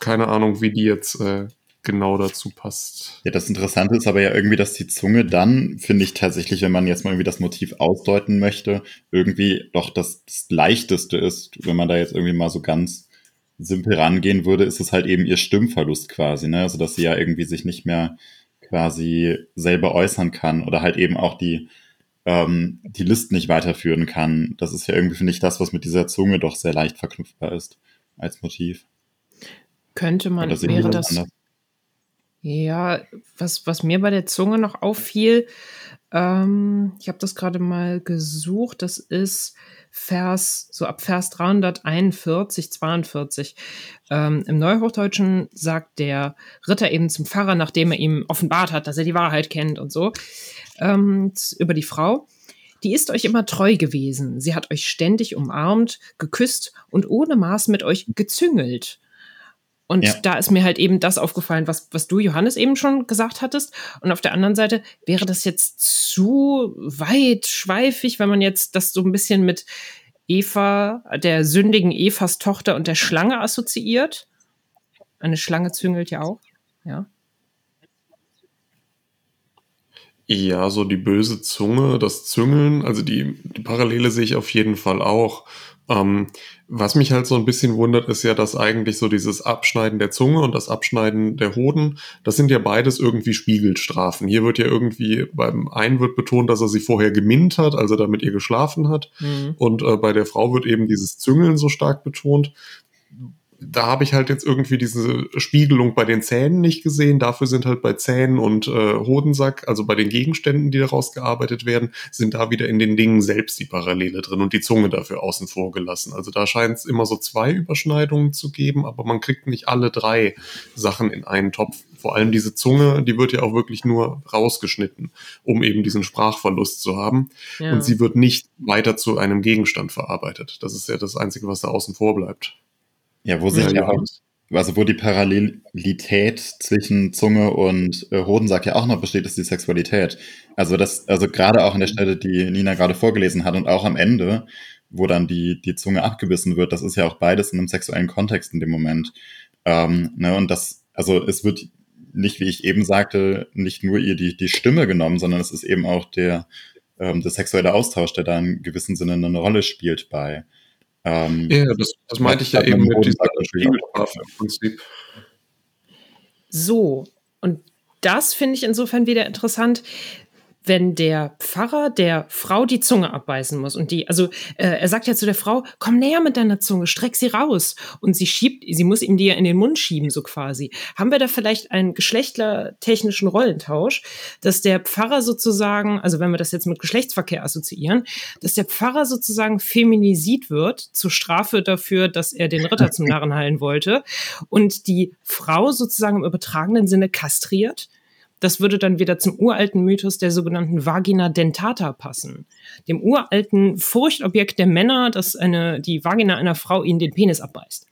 Keine Ahnung, wie die jetzt äh, genau dazu passt. Ja, das Interessante ist aber ja irgendwie, dass die Zunge dann, finde ich tatsächlich, wenn man jetzt mal irgendwie das Motiv ausdeuten möchte, irgendwie doch das, das Leichteste ist, wenn man da jetzt irgendwie mal so ganz simpel rangehen würde, ist es halt eben ihr Stimmverlust quasi, ne? Also, dass sie ja irgendwie sich nicht mehr quasi selber äußern kann oder halt eben auch die, ähm, die List nicht weiterführen kann. Das ist ja irgendwie, finde ich, das, was mit dieser Zunge doch sehr leicht verknüpfbar ist als Motiv. Könnte man, wäre das? Ja, was, was mir bei der Zunge noch auffiel, ähm, ich habe das gerade mal gesucht, das ist Vers, so ab Vers 341, 42. Ähm, Im Neuhochdeutschen sagt der Ritter eben zum Pfarrer, nachdem er ihm offenbart hat, dass er die Wahrheit kennt und so, ähm, über die Frau. Die ist euch immer treu gewesen. Sie hat euch ständig umarmt, geküsst und ohne Maß mit euch gezüngelt. Und Ja. da ist mir halt eben das aufgefallen, was, was du, Johannes, eben schon gesagt hattest. Und auf der anderen Seite wäre das jetzt zu weit schweifig, wenn man jetzt das so ein bisschen mit Eva, der sündigen Evas Tochter und der Schlange assoziiert. Eine Schlange züngelt ja auch. Ja. Ja, so die böse Zunge, das Züngeln, also die, die Parallele sehe ich auf jeden Fall auch. Ähm, was mich halt so ein bisschen wundert, ist ja, dass eigentlich so dieses Abschneiden der Zunge und das Abschneiden der Hoden, das sind ja beides irgendwie Spiegelstrafen. Hier wird ja irgendwie, beim einen wird betont, dass er sie vorher geminnt hat, also damit ihr geschlafen hat. Mhm. Und äh, bei der Frau wird eben dieses Züngeln so stark betont. Da habe ich halt jetzt irgendwie diese Spiegelung bei den Zähnen nicht gesehen. Dafür sind halt bei Zähnen und äh, Hodensack, also bei den Gegenständen, die daraus gearbeitet werden, sind da wieder in den Dingen selbst die Parallele drin und die Zunge dafür außen vor gelassen. Also da scheint es immer so zwei Überschneidungen zu geben, aber man kriegt nicht alle drei Sachen in einen Topf. Vor allem diese Zunge, die wird ja auch wirklich nur rausgeschnitten, um eben diesen Sprachverlust zu haben. Ja. Und sie wird nicht weiter zu einem Gegenstand verarbeitet. Das ist ja das Einzige, was da außen vor bleibt. Ja, wo sich ja, auch, also wo die Parallelität zwischen Zunge und äh, Hodensack ja auch noch besteht, ist die Sexualität. Also das, also gerade auch an der Stelle, die Nina gerade vorgelesen hat und auch am Ende, wo dann die, die Zunge abgebissen wird, das ist ja auch beides in einem sexuellen Kontext in dem Moment. Ähm, ne, und das, also es wird nicht, wie ich eben sagte, nicht nur ihr die, die Stimme genommen, sondern es ist eben auch der, ähm, der sexuelle Austausch, der da in gewissem Sinne eine Rolle spielt bei, ähm, ja, das, das meinte ich ja eben mit dieser Spiegelstrafe im Prinzip. So, und das finde ich insofern wieder interessant, wenn der Pfarrer der Frau die Zunge abbeißen muss und die, also äh, er sagt ja zu der Frau, komm näher mit deiner Zunge, streck sie raus und sie schiebt, sie muss ihm die ja in den Mund schieben so quasi. Haben wir da vielleicht einen geschlechtertechnischen Rollentausch, dass der Pfarrer sozusagen, also wenn wir das jetzt mit Geschlechtsverkehr assoziieren, dass der Pfarrer sozusagen feminisiert wird zur Strafe dafür, dass er den Ritter zum Narren heilen wollte und die Frau sozusagen im übertragenen Sinne kastriert das würde dann wieder zum uralten Mythos der sogenannten Vagina dentata passen. Dem uralten Furchtobjekt der Männer, dass eine, die Vagina einer Frau ihnen den Penis abbeißt.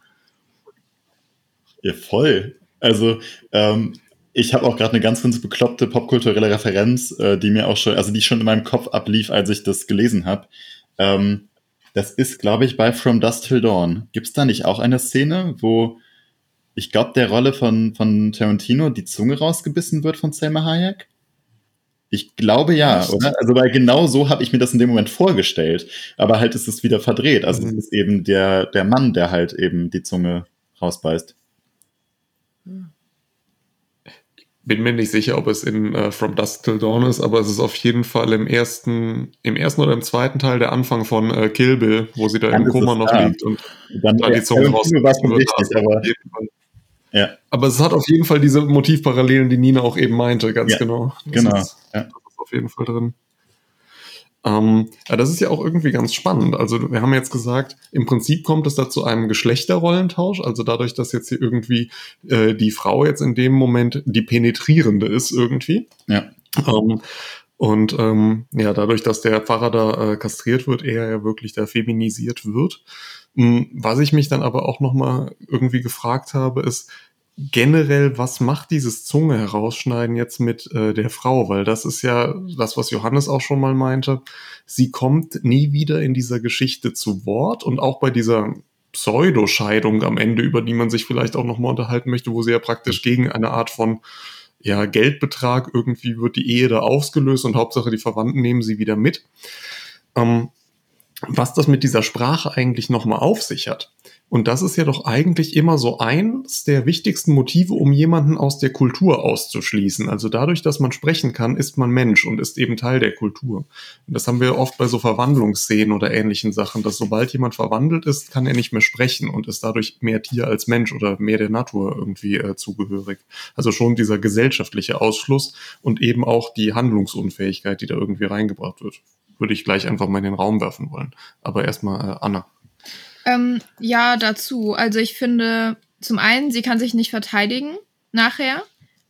Ja, voll. Also, ähm, ich habe auch gerade eine ganz, ganz bekloppte popkulturelle Referenz, äh, die mir auch schon, also die schon in meinem Kopf ablief, als ich das gelesen habe. Ähm, das ist, glaube ich, bei From Dust Till Dawn. Gibt es da nicht auch eine Szene, wo ich glaube, der Rolle von, von Tarantino die Zunge rausgebissen wird von Selma Hayek? Ich glaube ja, oder? Also, weil genau so habe ich mir das in dem Moment vorgestellt. Aber halt ist es wieder verdreht. Also, mhm. es ist eben der, der Mann, der halt eben die Zunge rausbeißt. Bin mir nicht sicher, ob es in uh, From Dusk Till Dawn ist, aber es ist auf jeden Fall im ersten, im ersten oder im zweiten Teil der Anfang von uh, Kill Bill, wo sie da Dann im Koma noch da. liegt und dann, da die Zunge rausbeißt. Aber ja. Aber es hat auf jeden Fall diese Motivparallelen, die Nina auch eben meinte, ganz ja, genau. Das genau. Ist, ja. Das ist auf jeden Fall drin. Ähm, ja, das ist ja auch irgendwie ganz spannend. Also wir haben jetzt gesagt, im Prinzip kommt es da zu einem Geschlechterrollentausch. Also dadurch, dass jetzt hier irgendwie äh, die Frau jetzt in dem Moment die penetrierende ist irgendwie. Ja. Ähm, und ähm, ja, dadurch, dass der Pfarrer da äh, kastriert wird, er ja wirklich da feminisiert wird. Hm, was ich mich dann aber auch nochmal irgendwie gefragt habe, ist, generell, was macht dieses Zunge herausschneiden jetzt mit äh, der Frau? Weil das ist ja das, was Johannes auch schon mal meinte. Sie kommt nie wieder in dieser Geschichte zu Wort und auch bei dieser Pseudoscheidung am Ende, über die man sich vielleicht auch nochmal unterhalten möchte, wo sie ja praktisch gegen eine Art von ja, Geldbetrag irgendwie wird die Ehe da ausgelöst und Hauptsache die Verwandten nehmen sie wieder mit. Ähm, was das mit dieser Sprache eigentlich nochmal auf sich hat. Und das ist ja doch eigentlich immer so eins der wichtigsten Motive, um jemanden aus der Kultur auszuschließen. Also dadurch, dass man sprechen kann, ist man Mensch und ist eben Teil der Kultur. Und das haben wir oft bei so Verwandlungsszenen oder ähnlichen Sachen, dass sobald jemand verwandelt ist, kann er nicht mehr sprechen und ist dadurch mehr Tier als Mensch oder mehr der Natur irgendwie äh, zugehörig. Also schon dieser gesellschaftliche Ausschluss und eben auch die Handlungsunfähigkeit, die da irgendwie reingebracht wird würde ich gleich einfach mal in den Raum werfen wollen. Aber erstmal äh, Anna. Ähm, ja, dazu. Also ich finde, zum einen, sie kann sich nicht verteidigen nachher.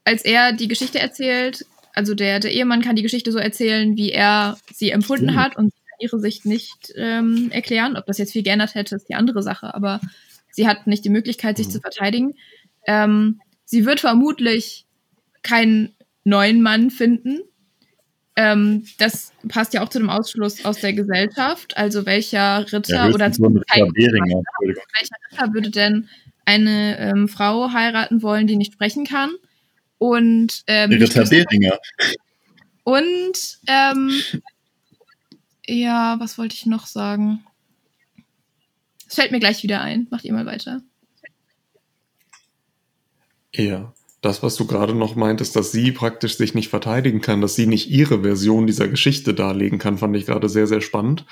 Als er die Geschichte erzählt, also der, der Ehemann kann die Geschichte so erzählen, wie er sie empfunden mhm. hat und ihre Sicht nicht ähm, erklären. Ob das jetzt viel geändert hätte, ist die andere Sache. Aber sie hat nicht die Möglichkeit, sich mhm. zu verteidigen. Ähm, sie wird vermutlich keinen neuen Mann finden, ähm, das passt ja auch zu dem Ausschluss aus der Gesellschaft. Also welcher Ritter ja, oder so welcher Ritter würde denn eine ähm, Frau heiraten wollen, die nicht sprechen kann? Und ähm, Ritter Beringer. Und ähm, ja, was wollte ich noch sagen? Es fällt mir gleich wieder ein. Macht ihr mal weiter. Ja das, was du gerade noch meintest, dass sie praktisch sich nicht verteidigen kann, dass sie nicht ihre Version dieser Geschichte darlegen kann, fand ich gerade sehr, sehr spannend,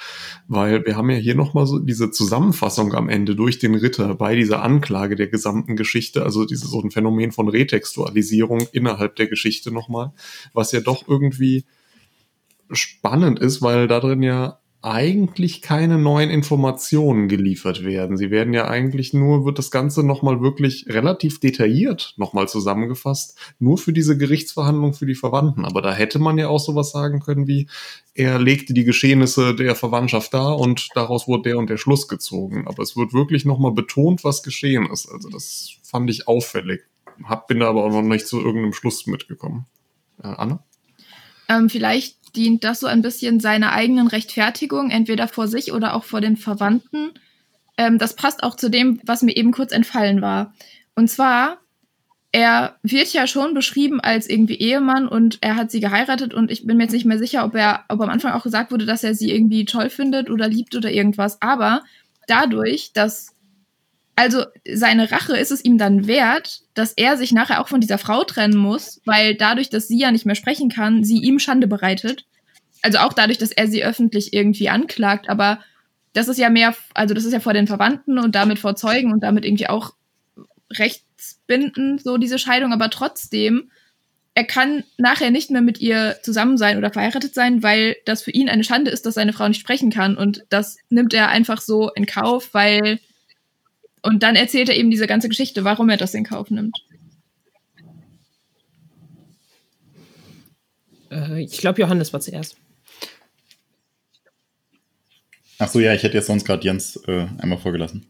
weil wir haben ja hier nochmal so diese Zusammenfassung am Ende durch den Ritter bei dieser Anklage der gesamten Geschichte, also dieses so ein Phänomen von Retextualisierung innerhalb der Geschichte nochmal, was ja doch irgendwie spannend ist, weil da drin ja eigentlich keine neuen Informationen geliefert werden. Sie werden ja eigentlich nur, wird das Ganze nochmal wirklich relativ detailliert nochmal zusammengefasst, nur für diese Gerichtsverhandlung für die Verwandten. Aber da hätte man ja auch sowas sagen können wie, er legte die Geschehnisse der Verwandtschaft dar und daraus wurde der und der Schluss gezogen. Aber es wird wirklich nochmal betont, was geschehen ist. Also das fand ich auffällig. Hab, bin da aber auch noch nicht zu irgendeinem Schluss mitgekommen. Äh, Anna? Ähm, vielleicht dient das so ein bisschen seiner eigenen Rechtfertigung, entweder vor sich oder auch vor den Verwandten. Ähm, das passt auch zu dem, was mir eben kurz entfallen war. Und zwar, er wird ja schon beschrieben als irgendwie Ehemann und er hat sie geheiratet und ich bin mir jetzt nicht mehr sicher, ob er, ob am Anfang auch gesagt wurde, dass er sie irgendwie toll findet oder liebt oder irgendwas. Aber dadurch, dass also seine Rache ist es ihm dann wert, dass er sich nachher auch von dieser Frau trennen muss, weil dadurch, dass sie ja nicht mehr sprechen kann, sie ihm Schande bereitet. Also auch dadurch, dass er sie öffentlich irgendwie anklagt, aber das ist ja mehr, also das ist ja vor den Verwandten und damit vor Zeugen und damit irgendwie auch rechtsbindend, so diese Scheidung, aber trotzdem, er kann nachher nicht mehr mit ihr zusammen sein oder verheiratet sein, weil das für ihn eine Schande ist, dass seine Frau nicht sprechen kann und das nimmt er einfach so in Kauf, weil und dann erzählt er eben diese ganze Geschichte, warum er das in Kauf nimmt. Äh, ich glaube, Johannes war zuerst. Ach so, ja, ich hätte jetzt sonst gerade Jens äh, einmal vorgelassen.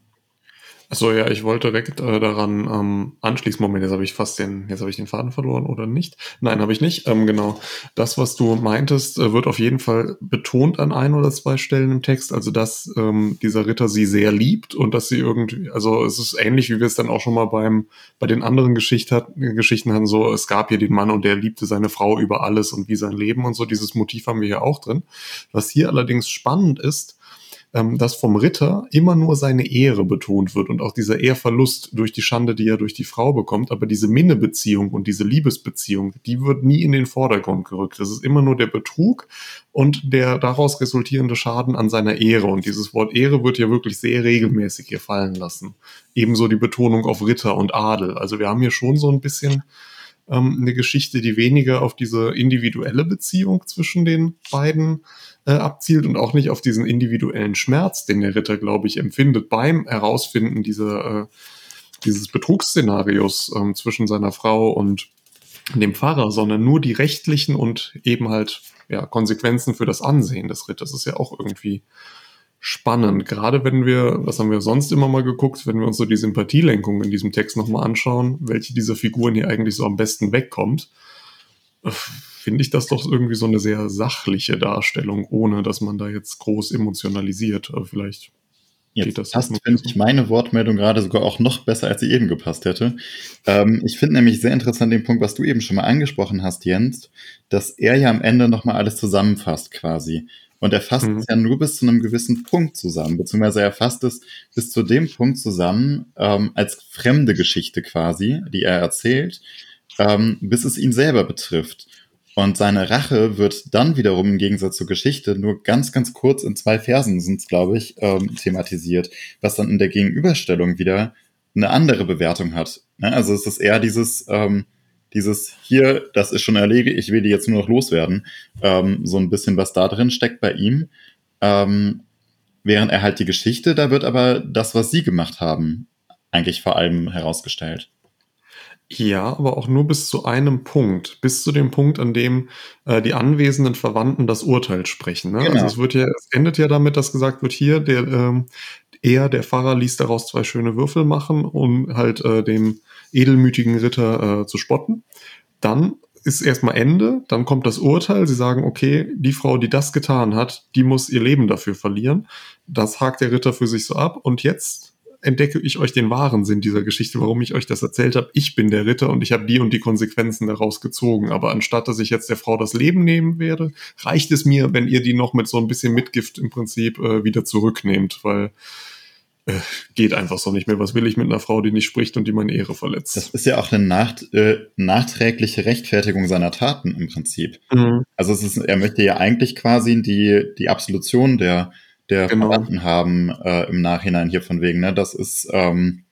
Achso, ja, ich wollte direkt äh, daran ähm, anschließen. Moment, jetzt habe ich fast den, jetzt habe ich den Faden verloren oder nicht? Nein, habe ich nicht. Ähm, genau. Das, was du meintest, äh, wird auf jeden Fall betont an ein oder zwei Stellen im Text. Also, dass ähm, dieser Ritter sie sehr liebt und dass sie irgendwie, also es ist ähnlich, wie wir es dann auch schon mal beim, bei den anderen Geschicht hat, Geschichten hatten, so, es gab hier den Mann und der liebte seine Frau über alles und wie sein Leben und so. Dieses Motiv haben wir hier auch drin. Was hier allerdings spannend ist, ähm, dass vom Ritter immer nur seine Ehre betont wird und auch dieser Ehrverlust durch die Schande, die er durch die Frau bekommt. Aber diese Minnebeziehung und diese Liebesbeziehung, die wird nie in den Vordergrund gerückt. Das ist immer nur der Betrug und der daraus resultierende Schaden an seiner Ehre. Und dieses Wort Ehre wird ja wirklich sehr regelmäßig hier fallen lassen. Ebenso die Betonung auf Ritter und Adel. Also wir haben hier schon so ein bisschen ähm, eine Geschichte, die weniger auf diese individuelle Beziehung zwischen den beiden äh, abzielt und auch nicht auf diesen individuellen Schmerz, den der Ritter, glaube ich, empfindet beim Herausfinden dieser, äh, dieses Betrugsszenarios äh, zwischen seiner Frau und dem Pfarrer, sondern nur die rechtlichen und eben halt ja, Konsequenzen für das Ansehen des Ritters. Ist ja auch irgendwie spannend. Gerade wenn wir, was haben wir sonst immer mal geguckt, wenn wir uns so die Sympathielenkung in diesem Text nochmal anschauen, welche dieser Figuren hier eigentlich so am besten wegkommt finde ich das doch irgendwie so eine sehr sachliche Darstellung, ohne dass man da jetzt groß emotionalisiert. Aber vielleicht Jetzt geht das. Passt, finde ich, meine Wortmeldung gerade sogar auch noch besser, als sie eben gepasst hätte. Ähm, ich finde nämlich sehr interessant den Punkt, was du eben schon mal angesprochen hast, Jens, dass er ja am Ende nochmal alles zusammenfasst quasi. Und er fasst mhm. es ja nur bis zu einem gewissen Punkt zusammen, beziehungsweise er fasst es bis zu dem Punkt zusammen, ähm, als fremde Geschichte quasi, die er erzählt, ähm, bis es ihn selber betrifft. Und seine Rache wird dann wiederum im Gegensatz zur Geschichte nur ganz, ganz kurz in zwei Versen sind es, glaube ich, ähm, thematisiert, was dann in der Gegenüberstellung wieder eine andere Bewertung hat. Ne? Also es ist eher dieses, ähm, dieses hier, das ist schon erledigt, ich will die jetzt nur noch loswerden. Ähm, so ein bisschen, was da drin steckt bei ihm. Ähm, während er halt die Geschichte, da wird aber das, was sie gemacht haben, eigentlich vor allem herausgestellt. Ja, aber auch nur bis zu einem Punkt. Bis zu dem Punkt, an dem äh, die anwesenden Verwandten das Urteil sprechen. Ne? Also genau. Also es wird ja, es endet ja damit, dass gesagt wird, hier, der, ähm, er, der Pfarrer, ließ daraus zwei schöne Würfel machen, um halt äh, dem edelmütigen Ritter äh, zu spotten. Dann ist erstmal Ende, dann kommt das Urteil, sie sagen, okay, die Frau, die das getan hat, die muss ihr Leben dafür verlieren. Das hakt der Ritter für sich so ab und jetzt entdecke ich euch den wahren Sinn dieser Geschichte, warum ich euch das erzählt habe. Ich bin der Ritter und ich habe die und die Konsequenzen daraus gezogen. Aber anstatt dass ich jetzt der Frau das Leben nehmen werde, reicht es mir, wenn ihr die noch mit so ein bisschen Mitgift im Prinzip äh, wieder zurücknehmt, weil äh, geht einfach so nicht mehr. Was will ich mit einer Frau, die nicht spricht und die meine Ehre verletzt? Das ist ja auch eine nach, äh, nachträgliche Rechtfertigung seiner Taten im Prinzip. Mhm. Also es ist, er möchte ja eigentlich quasi die, die Absolution der, der genau. Verwandten haben äh, im Nachhinein hier von wegen. Ne? Das ist, ähm,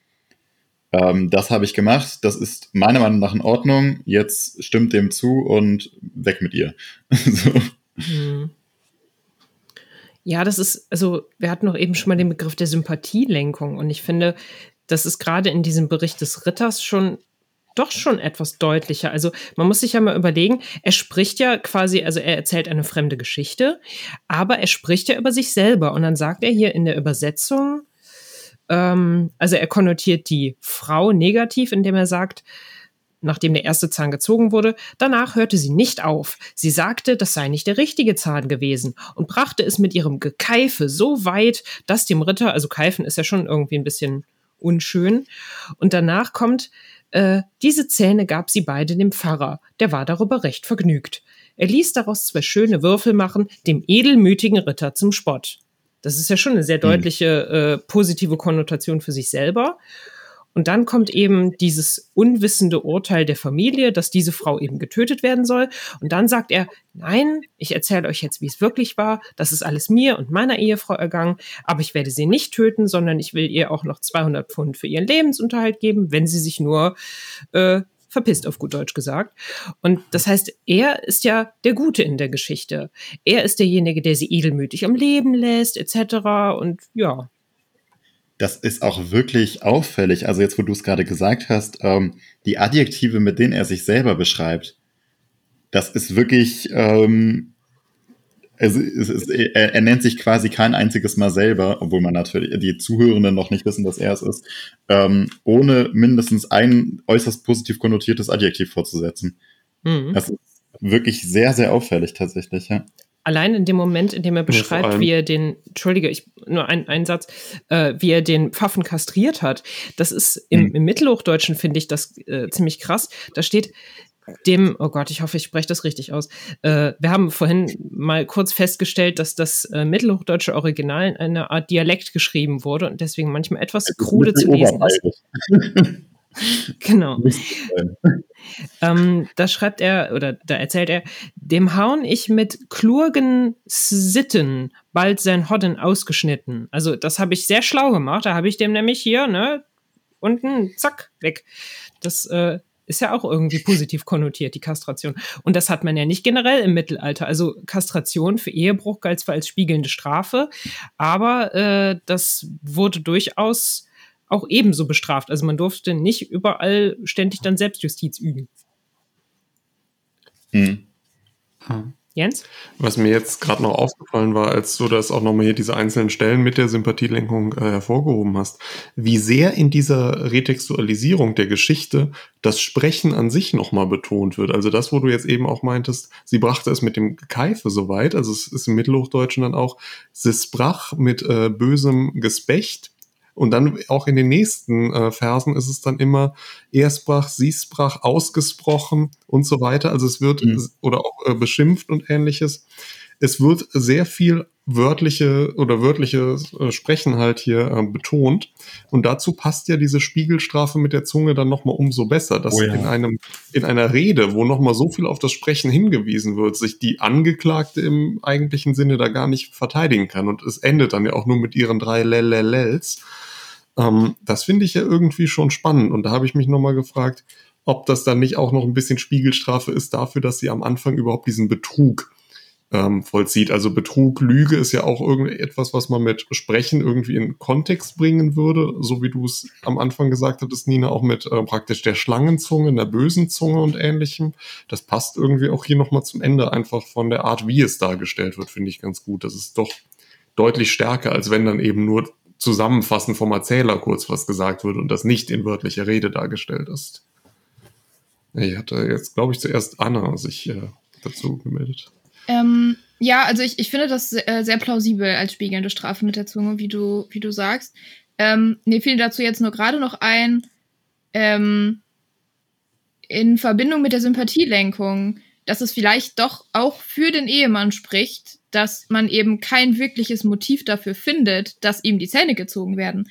ähm, das habe ich gemacht, das ist meiner Meinung nach in Ordnung, jetzt stimmt dem zu und weg mit ihr. so. mhm. Ja, das ist, also wir hatten noch eben schon mal den Begriff der Sympathielenkung und ich finde, das ist gerade in diesem Bericht des Ritters schon doch schon etwas deutlicher. Also man muss sich ja mal überlegen, er spricht ja quasi, also er erzählt eine fremde Geschichte, aber er spricht ja über sich selber und dann sagt er hier in der Übersetzung, ähm, also er konnotiert die Frau negativ, indem er sagt, nachdem der erste Zahn gezogen wurde. Danach hörte sie nicht auf. Sie sagte, das sei nicht der richtige Zahn gewesen und brachte es mit ihrem Gekeife so weit, dass dem Ritter, also Keifen ist ja schon irgendwie ein bisschen unschön. Und danach kommt, äh, diese Zähne gab sie beide dem Pfarrer. Der war darüber recht vergnügt. Er ließ daraus zwei schöne Würfel machen, dem edelmütigen Ritter zum Spott. Das ist ja schon eine sehr hm. deutliche äh, positive Konnotation für sich selber. Und dann kommt eben dieses unwissende Urteil der Familie, dass diese Frau eben getötet werden soll. Und dann sagt er, nein, ich erzähle euch jetzt, wie es wirklich war. Das ist alles mir und meiner Ehefrau ergangen. Aber ich werde sie nicht töten, sondern ich will ihr auch noch 200 Pfund für ihren Lebensunterhalt geben, wenn sie sich nur äh, verpisst, auf gut Deutsch gesagt. Und das heißt, er ist ja der Gute in der Geschichte. Er ist derjenige, der sie edelmütig am Leben lässt, etc. Und ja, das ist auch wirklich auffällig. Also jetzt, wo du es gerade gesagt hast, ähm, die Adjektive, mit denen er sich selber beschreibt, das ist wirklich, ähm, also ist, er, er, nennt sich quasi kein einziges Mal selber, obwohl man natürlich die Zuhörenden noch nicht wissen, dass er es ist, ähm, ohne mindestens ein äußerst positiv konnotiertes Adjektiv vorzusetzen. Mhm. Das ist wirklich sehr, sehr auffällig tatsächlich, ja allein in dem Moment, in dem er beschreibt, ja, wie er den, entschuldige, ich nur ein, ein Satz, äh, wie er den Pfaffen kastriert hat, das ist im, mhm. im Mittelhochdeutschen, finde ich das äh, ziemlich krass. Da steht, dem, oh Gott, ich hoffe, ich spreche das richtig aus. Äh, wir haben vorhin mal kurz festgestellt, dass das äh, mittelhochdeutsche Original in einer Art Dialekt geschrieben wurde und deswegen manchmal etwas krude zu lesen ist. genau. ähm, da schreibt er, oder da erzählt er, dem hauen ich mit klurgen Sitten bald sein Hodden ausgeschnitten. Also, das habe ich sehr schlau gemacht. Da habe ich dem nämlich hier, ne, unten, zack, weg. Das äh, ist ja auch irgendwie positiv konnotiert, die Kastration. Und das hat man ja nicht generell im Mittelalter. Also Kastration für Ehebruch galt zwar als spiegelnde Strafe, aber äh, das wurde durchaus auch ebenso bestraft. Also man durfte nicht überall ständig dann Selbstjustiz üben. Hm. Jens? Was mir jetzt gerade noch aufgefallen war, als du das auch nochmal hier diese einzelnen Stellen mit der Sympathielenkung äh, hervorgehoben hast, wie sehr in dieser Retextualisierung der Geschichte das Sprechen an sich nochmal betont wird. Also das, wo du jetzt eben auch meintest, sie brachte es mit dem Keife so weit, also es ist im Mittelhochdeutschen dann auch, sie sprach mit äh, bösem Gespecht und dann auch in den nächsten äh, Versen ist es dann immer er sprach, sie sprach, ausgesprochen und so weiter. Also es wird mhm. oder auch äh, beschimpft und ähnliches. Es wird sehr viel wörtliche oder wörtliche äh, Sprechen halt hier äh, betont. Und dazu passt ja diese Spiegelstrafe mit der Zunge dann nochmal umso besser, dass oh ja. in einem, in einer Rede, wo nochmal so viel auf das Sprechen hingewiesen wird, sich die Angeklagte im eigentlichen Sinne da gar nicht verteidigen kann. Und es endet dann ja auch nur mit ihren drei Lelelels. Ähm, das finde ich ja irgendwie schon spannend. Und da habe ich mich nochmal gefragt, ob das dann nicht auch noch ein bisschen Spiegelstrafe ist dafür, dass sie am Anfang überhaupt diesen Betrug ähm, vollzieht. Also Betrug, Lüge ist ja auch irgendetwas, was man mit Sprechen irgendwie in Kontext bringen würde, so wie du es am Anfang gesagt hattest, Nina, auch mit äh, praktisch der Schlangenzunge, der bösen Zunge und ähnlichem. Das passt irgendwie auch hier nochmal zum Ende einfach von der Art, wie es dargestellt wird, finde ich ganz gut. Das ist doch deutlich stärker, als wenn dann eben nur zusammenfassend vom Erzähler kurz was gesagt wird und das nicht in wörtlicher Rede dargestellt ist. Ich hatte jetzt, glaube ich, zuerst Anna sich äh, dazu gemeldet. Ähm, ja, also ich, ich finde das sehr, äh, sehr, plausibel als spiegelnde Strafe mit der Zunge, wie du, wie du sagst. Ähm, mir fiel dazu jetzt nur gerade noch ein, ähm, in Verbindung mit der Sympathielenkung, dass es vielleicht doch auch für den Ehemann spricht, dass man eben kein wirkliches Motiv dafür findet, dass ihm die Zähne gezogen werden,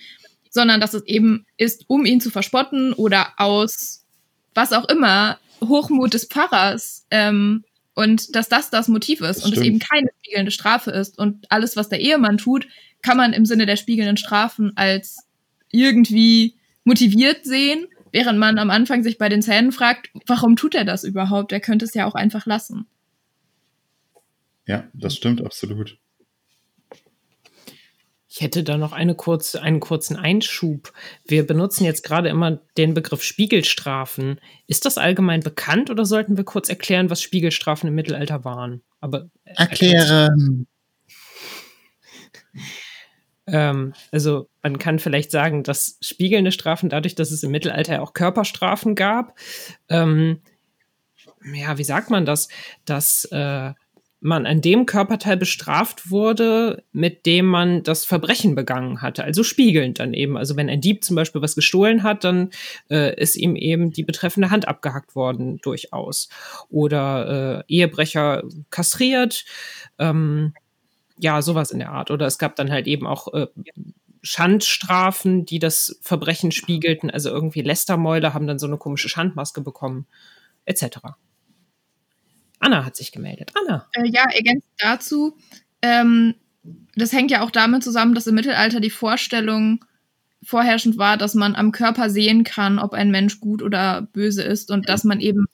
sondern dass es eben ist, um ihn zu verspotten oder aus was auch immer Hochmut des Pfarrers ähm, und dass das das Motiv ist das und es eben keine spiegelnde Strafe ist. Und alles, was der Ehemann tut, kann man im Sinne der spiegelnden Strafen als irgendwie motiviert sehen, während man am Anfang sich bei den Zähnen fragt, warum tut er das überhaupt? Er könnte es ja auch einfach lassen. Ja, das stimmt absolut. Ich hätte da noch eine kurze, einen kurzen Einschub. Wir benutzen jetzt gerade immer den Begriff Spiegelstrafen. Ist das allgemein bekannt oder sollten wir kurz erklären, was Spiegelstrafen im Mittelalter waren? Aber äh, erklären. Ähm, also man kann vielleicht sagen, dass spiegelnde Strafen dadurch, dass es im Mittelalter auch Körperstrafen gab, ähm, ja, wie sagt man das, dass äh, man an dem Körperteil bestraft wurde, mit dem man das Verbrechen begangen hatte. Also spiegelnd dann eben. Also wenn ein Dieb zum Beispiel was gestohlen hat, dann äh, ist ihm eben die betreffende Hand abgehackt worden, durchaus. Oder äh, Ehebrecher kastriert. Ähm, ja, sowas in der Art. Oder es gab dann halt eben auch äh, Schandstrafen, die das Verbrechen spiegelten. Also irgendwie Lästermäuler haben dann so eine komische Schandmaske bekommen, etc. Anna hat sich gemeldet. Anna. Äh, ja, ergänzend dazu, ähm, das hängt ja auch damit zusammen, dass im Mittelalter die Vorstellung vorherrschend war, dass man am Körper sehen kann, ob ein Mensch gut oder böse ist und dass man eben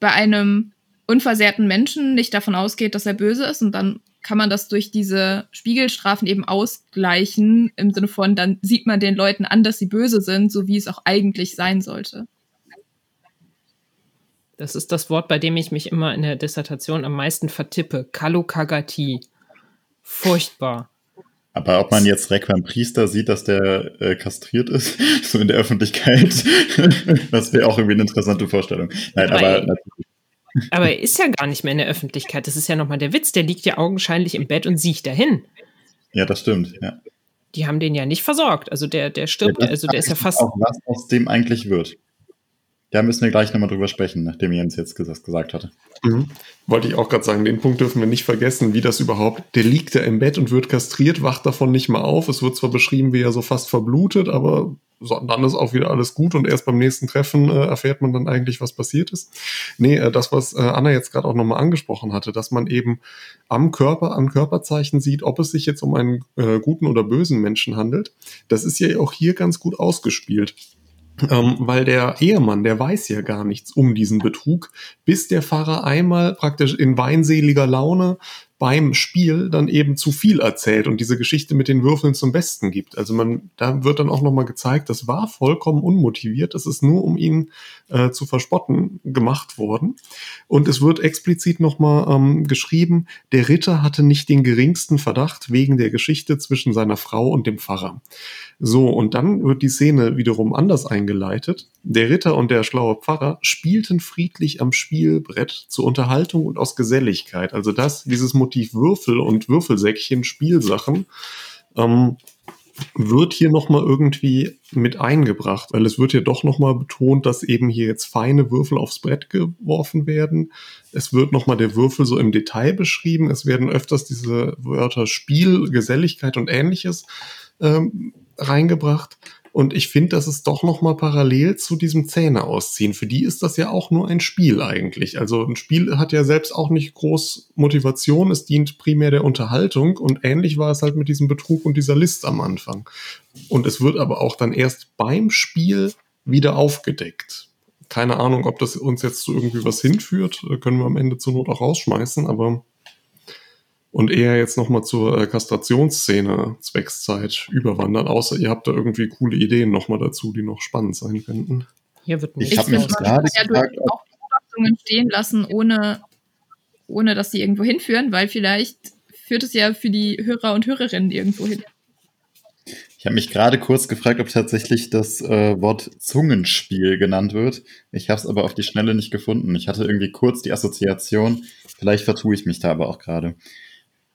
bei einem unversehrten Menschen nicht davon ausgeht, dass er böse ist und dann kann man das durch diese Spiegelstrafen eben ausgleichen, im Sinne von, dann sieht man den Leuten an, dass sie böse sind, so wie es auch eigentlich sein sollte. Das ist das Wort, bei dem ich mich immer in der Dissertation am meisten vertippe. Kalokagati. Furchtbar. Aber ob man jetzt Reck beim Priester sieht, dass der äh, kastriert ist, so in der Öffentlichkeit, das wäre auch irgendwie eine interessante Vorstellung. Nein, aber, aber aber er ist ja gar nicht mehr in der Öffentlichkeit. Das ist ja nochmal der Witz. Der liegt ja augenscheinlich im Bett und sieht dahin. Ja, das stimmt, ja. Die haben den ja nicht versorgt. Also der, der stirbt, ja, also der ist ja fast. Auch was aus dem eigentlich wird. Da müssen wir gleich nochmal drüber sprechen, nachdem Jens jetzt das gesagt hatte. Mhm. Wollte ich auch gerade sagen, den Punkt dürfen wir nicht vergessen, wie das überhaupt, der liegt da im Bett und wird kastriert, wacht davon nicht mal auf. Es wird zwar beschrieben, wie er so fast verblutet, aber dann ist auch wieder alles gut und erst beim nächsten Treffen äh, erfährt man dann eigentlich, was passiert ist. Nee, äh, das, was äh, Anna jetzt gerade auch nochmal angesprochen hatte, dass man eben am Körper, an Körperzeichen sieht, ob es sich jetzt um einen äh, guten oder bösen Menschen handelt, das ist ja auch hier ganz gut ausgespielt. Ähm, weil der Ehemann, der weiß ja gar nichts um diesen Betrug, bis der Pfarrer einmal praktisch in weinseliger Laune beim Spiel dann eben zu viel erzählt und diese Geschichte mit den Würfeln zum Besten gibt. Also man, da wird dann auch nochmal gezeigt, das war vollkommen unmotiviert, das ist nur um ihn äh, zu verspotten gemacht worden. Und es wird explizit nochmal ähm, geschrieben, der Ritter hatte nicht den geringsten Verdacht wegen der Geschichte zwischen seiner Frau und dem Pfarrer. So, und dann wird die Szene wiederum anders eingeleitet. Der Ritter und der schlaue Pfarrer spielten friedlich am Spielbrett zur Unterhaltung und aus Geselligkeit. Also das, dieses Motiv Würfel und Würfelsäckchen, Spielsachen, ähm, wird hier nochmal irgendwie mit eingebracht, weil es wird ja doch nochmal betont, dass eben hier jetzt feine Würfel aufs Brett geworfen werden. Es wird nochmal der Würfel so im Detail beschrieben. Es werden öfters diese Wörter Spiel, Geselligkeit und ähnliches ähm, reingebracht. Und ich finde, das ist doch noch mal parallel zu diesem Zähne ausziehen. Für die ist das ja auch nur ein Spiel eigentlich. Also ein Spiel hat ja selbst auch nicht groß Motivation. Es dient primär der Unterhaltung. Und ähnlich war es halt mit diesem Betrug und dieser List am Anfang. Und es wird aber auch dann erst beim Spiel wieder aufgedeckt. Keine Ahnung, ob das uns jetzt zu irgendwie was hinführt. Können wir am Ende zur Not auch rausschmeißen. Aber und eher jetzt nochmal zur äh, Kastrationsszene Zweckszeit überwandern, außer ihr habt da irgendwie coole Ideen nochmal dazu, die noch spannend sein könnten. Hier wird ich habe mich gerade ja gefragt, auch Beobachtungen stehen lassen, ohne, ohne dass sie irgendwo hinführen, weil vielleicht führt es ja für die Hörer und Hörerinnen irgendwo hin. Ich habe mich gerade kurz gefragt, ob tatsächlich das äh, Wort Zungenspiel genannt wird. Ich habe es aber auf die Schnelle nicht gefunden. Ich hatte irgendwie kurz die Assoziation. Vielleicht vertue ich mich da aber auch gerade.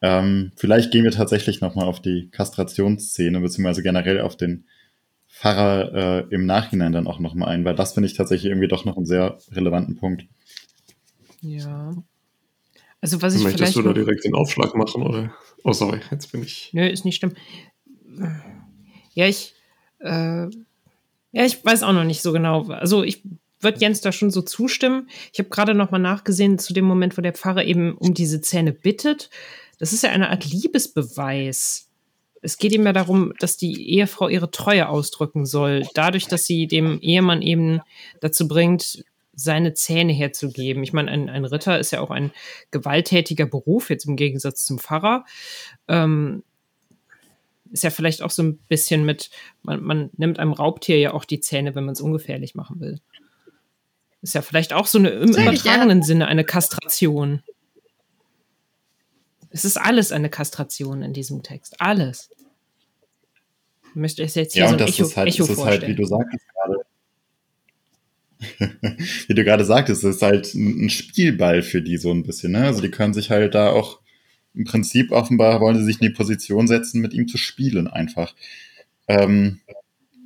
Ähm, vielleicht gehen wir tatsächlich nochmal auf die Kastrationsszene, beziehungsweise generell auf den Pfarrer äh, im Nachhinein dann auch nochmal ein, weil das finde ich tatsächlich irgendwie doch noch einen sehr relevanten Punkt. Ja. Also was ich Möchtest vielleicht du da direkt den Aufschlag machen oder? Oh, sorry, jetzt bin ich. Nö, ist nicht schlimm. Ja, ich, äh, ja, ich weiß auch noch nicht so genau. Also ich würde Jens da schon so zustimmen. Ich habe gerade noch mal nachgesehen zu dem Moment, wo der Pfarrer eben um diese Zähne bittet. Das ist ja eine Art Liebesbeweis. Es geht ihm ja darum, dass die Ehefrau ihre Treue ausdrücken soll, dadurch, dass sie dem Ehemann eben dazu bringt, seine Zähne herzugeben. Ich meine, ein, ein Ritter ist ja auch ein gewalttätiger Beruf, jetzt im Gegensatz zum Pfarrer. Ähm, ist ja vielleicht auch so ein bisschen mit, man, man nimmt einem Raubtier ja auch die Zähne, wenn man es ungefährlich machen will. Ist ja vielleicht auch so eine im übertragenen Sinne eine Kastration. Es ist alles eine Kastration in diesem Text. Alles. Ich möchte es jetzt hier Ja, so und das Echo, ist halt, Echo das ist halt, wie du sagtest gerade. wie du gerade sagtest, es ist halt ein ein Spielball für die so ein bisschen, ne? Also die können sich halt da auch im Prinzip offenbar wollen sie sich in die Position setzen, mit ihm zu spielen einfach. Ähm,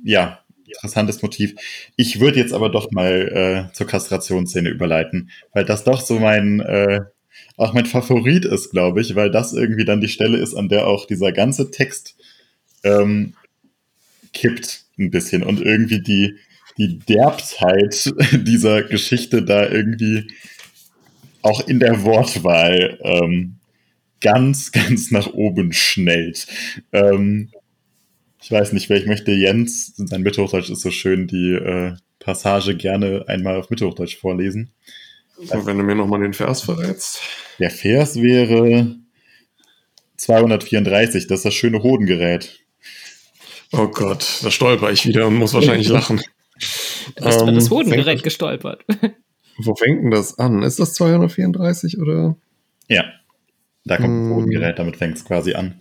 ja, interessantes Motiv. Ich würde jetzt aber doch mal äh, zur Kastrationsszene überleiten, weil das doch so mein äh, auch mein Favorit ist, glaube ich, weil das irgendwie dann die Stelle ist, an der auch dieser ganze Text ähm, kippt ein bisschen und irgendwie die, die Derbtheit dieser Geschichte da irgendwie auch in der Wortwahl ähm, ganz, ganz nach oben schnellt. Ähm, ich weiß nicht, wer ich möchte Jens, sein Mittelhochdeutsch ist so schön, die äh, Passage gerne einmal auf Mittelhochdeutsch vorlesen. Wenn du mir nochmal den Vers verrätst. Der Vers wäre 234, das ist das schöne Hodengerät. Oh Gott, da stolper ich wieder und muss wahrscheinlich lachen. Du hast über das Ähm, Hodengerät fängt- gestolpert. Wo fängt denn das an? Ist das 234 oder? Ja, da kommt Hm. das Hodengerät, damit fängt es quasi an.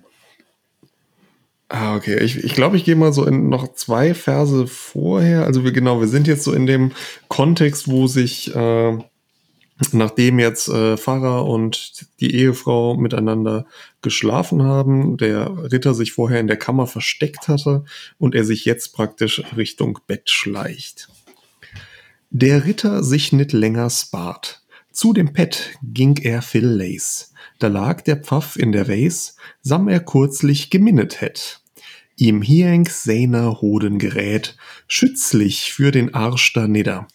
Ah, okay. Ich, ich glaube, ich gehe mal so in noch zwei Verse vorher. Also wir genau, wir sind jetzt so in dem Kontext, wo sich äh, nachdem jetzt äh, Pfarrer und die Ehefrau miteinander geschlafen haben, der Ritter sich vorher in der Kammer versteckt hatte und er sich jetzt praktisch Richtung Bett schleicht. Der Ritter sich nicht länger spart. Zu dem Pett ging er Phil Lace. Da lag der Pfaff in der Weis, sam er kurzlich geminnet hätt. Ihm hieng seiner Hoden gerät, schützlich für den Arsch da nidder.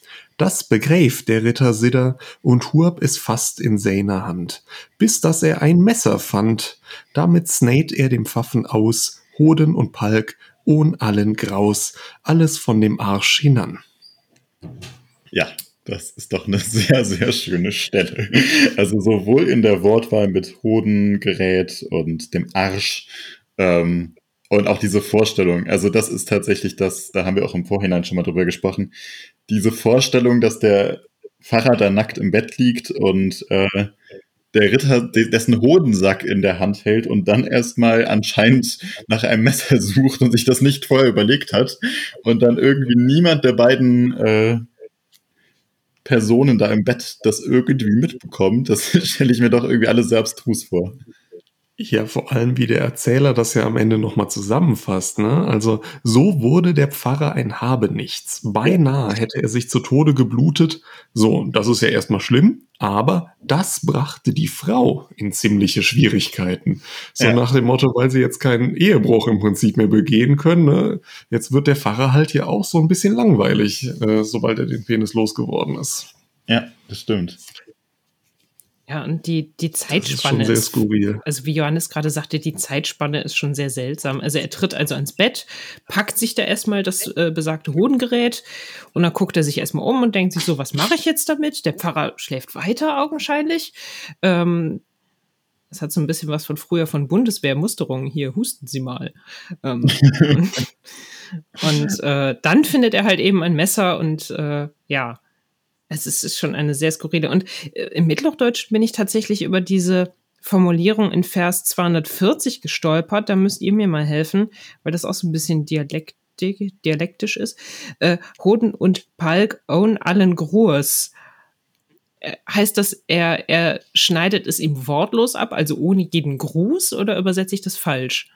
Das begräf der Ritter Sidder und hurb es fast in seiner Hand, bis dass er ein Messer fand. Damit snait er dem Pfaffen aus, Hoden und Palk, ohn allen Graus, alles von dem Arsch hinan. Ja, das ist doch eine sehr, sehr schöne Stelle. Also sowohl in der Wortwahl mit Hodengerät und dem Arsch ähm, und auch diese Vorstellung. Also das ist tatsächlich das, da haben wir auch im Vorhinein schon mal drüber gesprochen, diese Vorstellung, dass der Pfarrer da nackt im Bett liegt und äh, der Ritter de- dessen Hodensack in der Hand hält und dann erstmal anscheinend nach einem Messer sucht und sich das nicht vorher überlegt hat und dann irgendwie niemand der beiden äh, Personen da im Bett das irgendwie mitbekommt, das stelle ich mir doch irgendwie alles sehr abstrus vor. Ja, vor allem, wie der Erzähler das ja am Ende nochmal zusammenfasst. Ne? Also, so wurde der Pfarrer ein Habenichts. Beinahe hätte er sich zu Tode geblutet. So, das ist ja erstmal schlimm, aber das brachte die Frau in ziemliche Schwierigkeiten. So Ja. nach dem Motto, weil sie jetzt keinen Ehebruch im Prinzip mehr begehen können. Ne? Jetzt wird der Pfarrer halt hier auch so ein bisschen langweilig, äh, sobald er den Penis losgeworden ist. Ja, das stimmt. Ja, und die, die Das ist Zeitspanne schon sehr ist, also wie Johannes gerade sagte, die Zeitspanne ist schon sehr seltsam. Also er tritt also ans Bett, packt sich da erstmal das äh, besagte Hodengerät und dann guckt er sich erstmal um und denkt sich so, was mache ich jetzt damit? Der Pfarrer schläft weiter augenscheinlich. Ähm, das hat so ein bisschen was von früher von Bundeswehrmusterungen. Hier, husten Sie mal. Ähm, und äh, dann findet er halt eben ein Messer und äh, ja, es ist, schon eine sehr skurrile. Und äh, im Mittelhochdeutschen bin ich tatsächlich über diese Formulierung in Vers 240 gestolpert. Da müsst ihr mir mal helfen, weil das auch so ein bisschen dialekti- dialektisch ist. Äh, Hoden und Palk own allen Gruß. Äh, Heißt das, er, er schneidet es ihm wortlos ab, also ohne jeden Gruß, oder übersetze ich das falsch?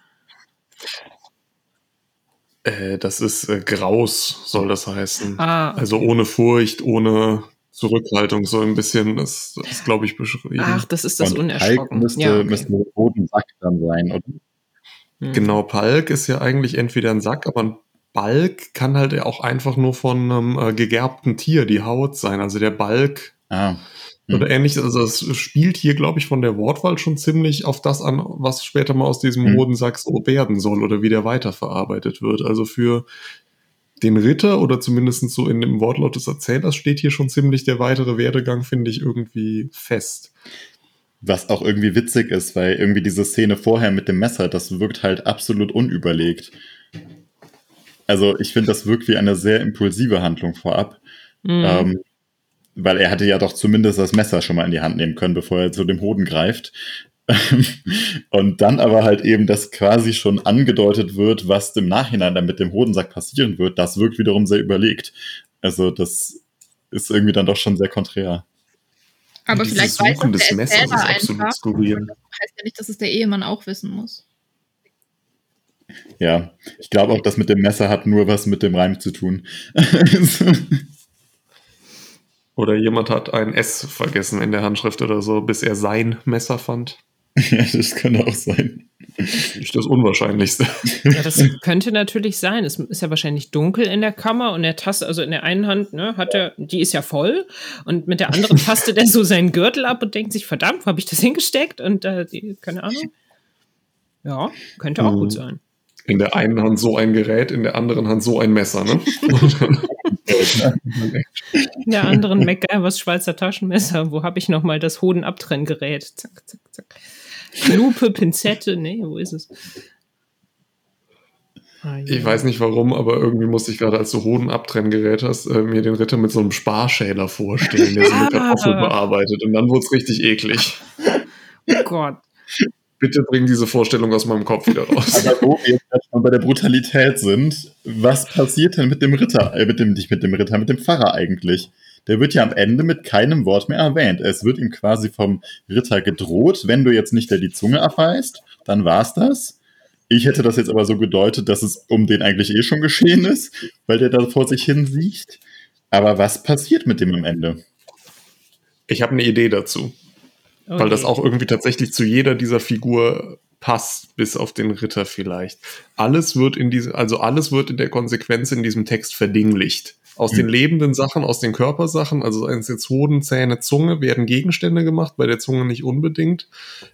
Äh, das ist äh, Graus, soll das heißen. Ah, Also ohne Furcht, ohne Zurückhaltung so ein bisschen, das, das ist, glaube ich, beschrieben. Ach, das ist das Und Palk Unerschrocken. müsste, ja, okay. müsste der Hodensack dann sein, oder? Hm. Genau, Palk ist ja eigentlich entweder ein Sack, aber ein Balk kann halt auch einfach nur von einem äh, gegerbten Tier die Haut sein. Also der Balk Ah. Hm. oder ähnliches. Also es spielt hier, glaube ich, von der Wortwahl schon ziemlich auf das an, was später mal aus diesem Hm. Hodensack so werden soll oder wie der weiterverarbeitet wird. Also für den Ritter oder zumindest so in dem Wortlaut des Erzählers steht hier schon ziemlich der weitere Werdegang, finde ich, irgendwie fest. Was auch irgendwie witzig ist, weil irgendwie diese Szene vorher mit dem Messer, das wirkt halt absolut unüberlegt. Also ich finde, das wirkt wie eine sehr impulsive Handlung vorab. Mhm. Ähm, weil er hatte ja doch zumindest das Messer schon mal in die Hand nehmen können, bevor er zu dem Hoden greift. Und dann aber halt eben, dass quasi schon angedeutet wird, was im Nachhinein dann mit dem Hodensack passieren wird, das wirkt wiederum sehr überlegt. Also das ist irgendwie dann doch schon sehr konträr. Aber Dieses vielleicht weiß Suchen das des Messers ist absolut einfach. skurril. Heißt ja nicht, dass es der Ehemann auch wissen muss. Ja, ich glaube auch, das mit dem Messer hat nur was mit dem Reim zu tun. Oder jemand hat ein S vergessen in der Handschrift oder so, bis er sein Messer fand. ja, das könnte auch sein. Nicht das Unwahrscheinlichste. Ja, das könnte natürlich sein. Es ist ja wahrscheinlich dunkel in der Kammer und er tastet, also in der einen Hand, ne, hat er, die ist ja voll und mit der anderen tastet er so seinen Gürtel ab und denkt sich, verdammt, wo habe ich das hingesteckt? Und äh, die, keine Ahnung. Ja, könnte auch Mhm. gut sein. In der einen Hand so ein Gerät, in der anderen Hand so ein Messer, ne? In der anderen MacGyvers Schweizer Taschenmesser, wo habe ich noch mal das Hodenabtrenngerät? Zack, zack, zack. Lupe, Pinzette, nee, wo ist es? Ah, ja. ich weiß nicht warum, aber irgendwie musste ich gerade, als du Hodenabtrenngerät hast, äh, mir den Ritter mit so einem Sparschäler vorstellen, der so eine Ah. Kartoffel bearbeitet. Und dann wurde es richtig eklig. Oh Gott. Bitte bring diese Vorstellung aus meinem Kopf wieder raus. Aber wo wir jetzt schon bei der Brutalität sind, was passiert denn mit dem Ritter, äh, mit dem, nicht mit dem Ritter, mit dem Pfarrer eigentlich? Der wird ja am Ende mit keinem Wort mehr erwähnt. Es wird ihm quasi vom Ritter gedroht, wenn du jetzt nicht der die Zunge abreißt, dann war's das. Ich hätte das jetzt aber so gedeutet, dass es um den eigentlich eh schon geschehen ist, weil der da vor sich hin sieht. Aber was passiert mit dem am Ende? Ich habe eine Idee dazu. Oh weil das auch irgendwie tatsächlich zu jeder dieser Figur passt, bis auf den Ritter vielleicht. Alles wird in diese, also alles wird in der Konsequenz in diesem Text verdinglicht. Aus Mhm. den lebenden Sachen, aus den Körpersachen, also seien es jetzt Hoden, Zähne, Zunge, werden Gegenstände gemacht, bei der Zunge nicht unbedingt.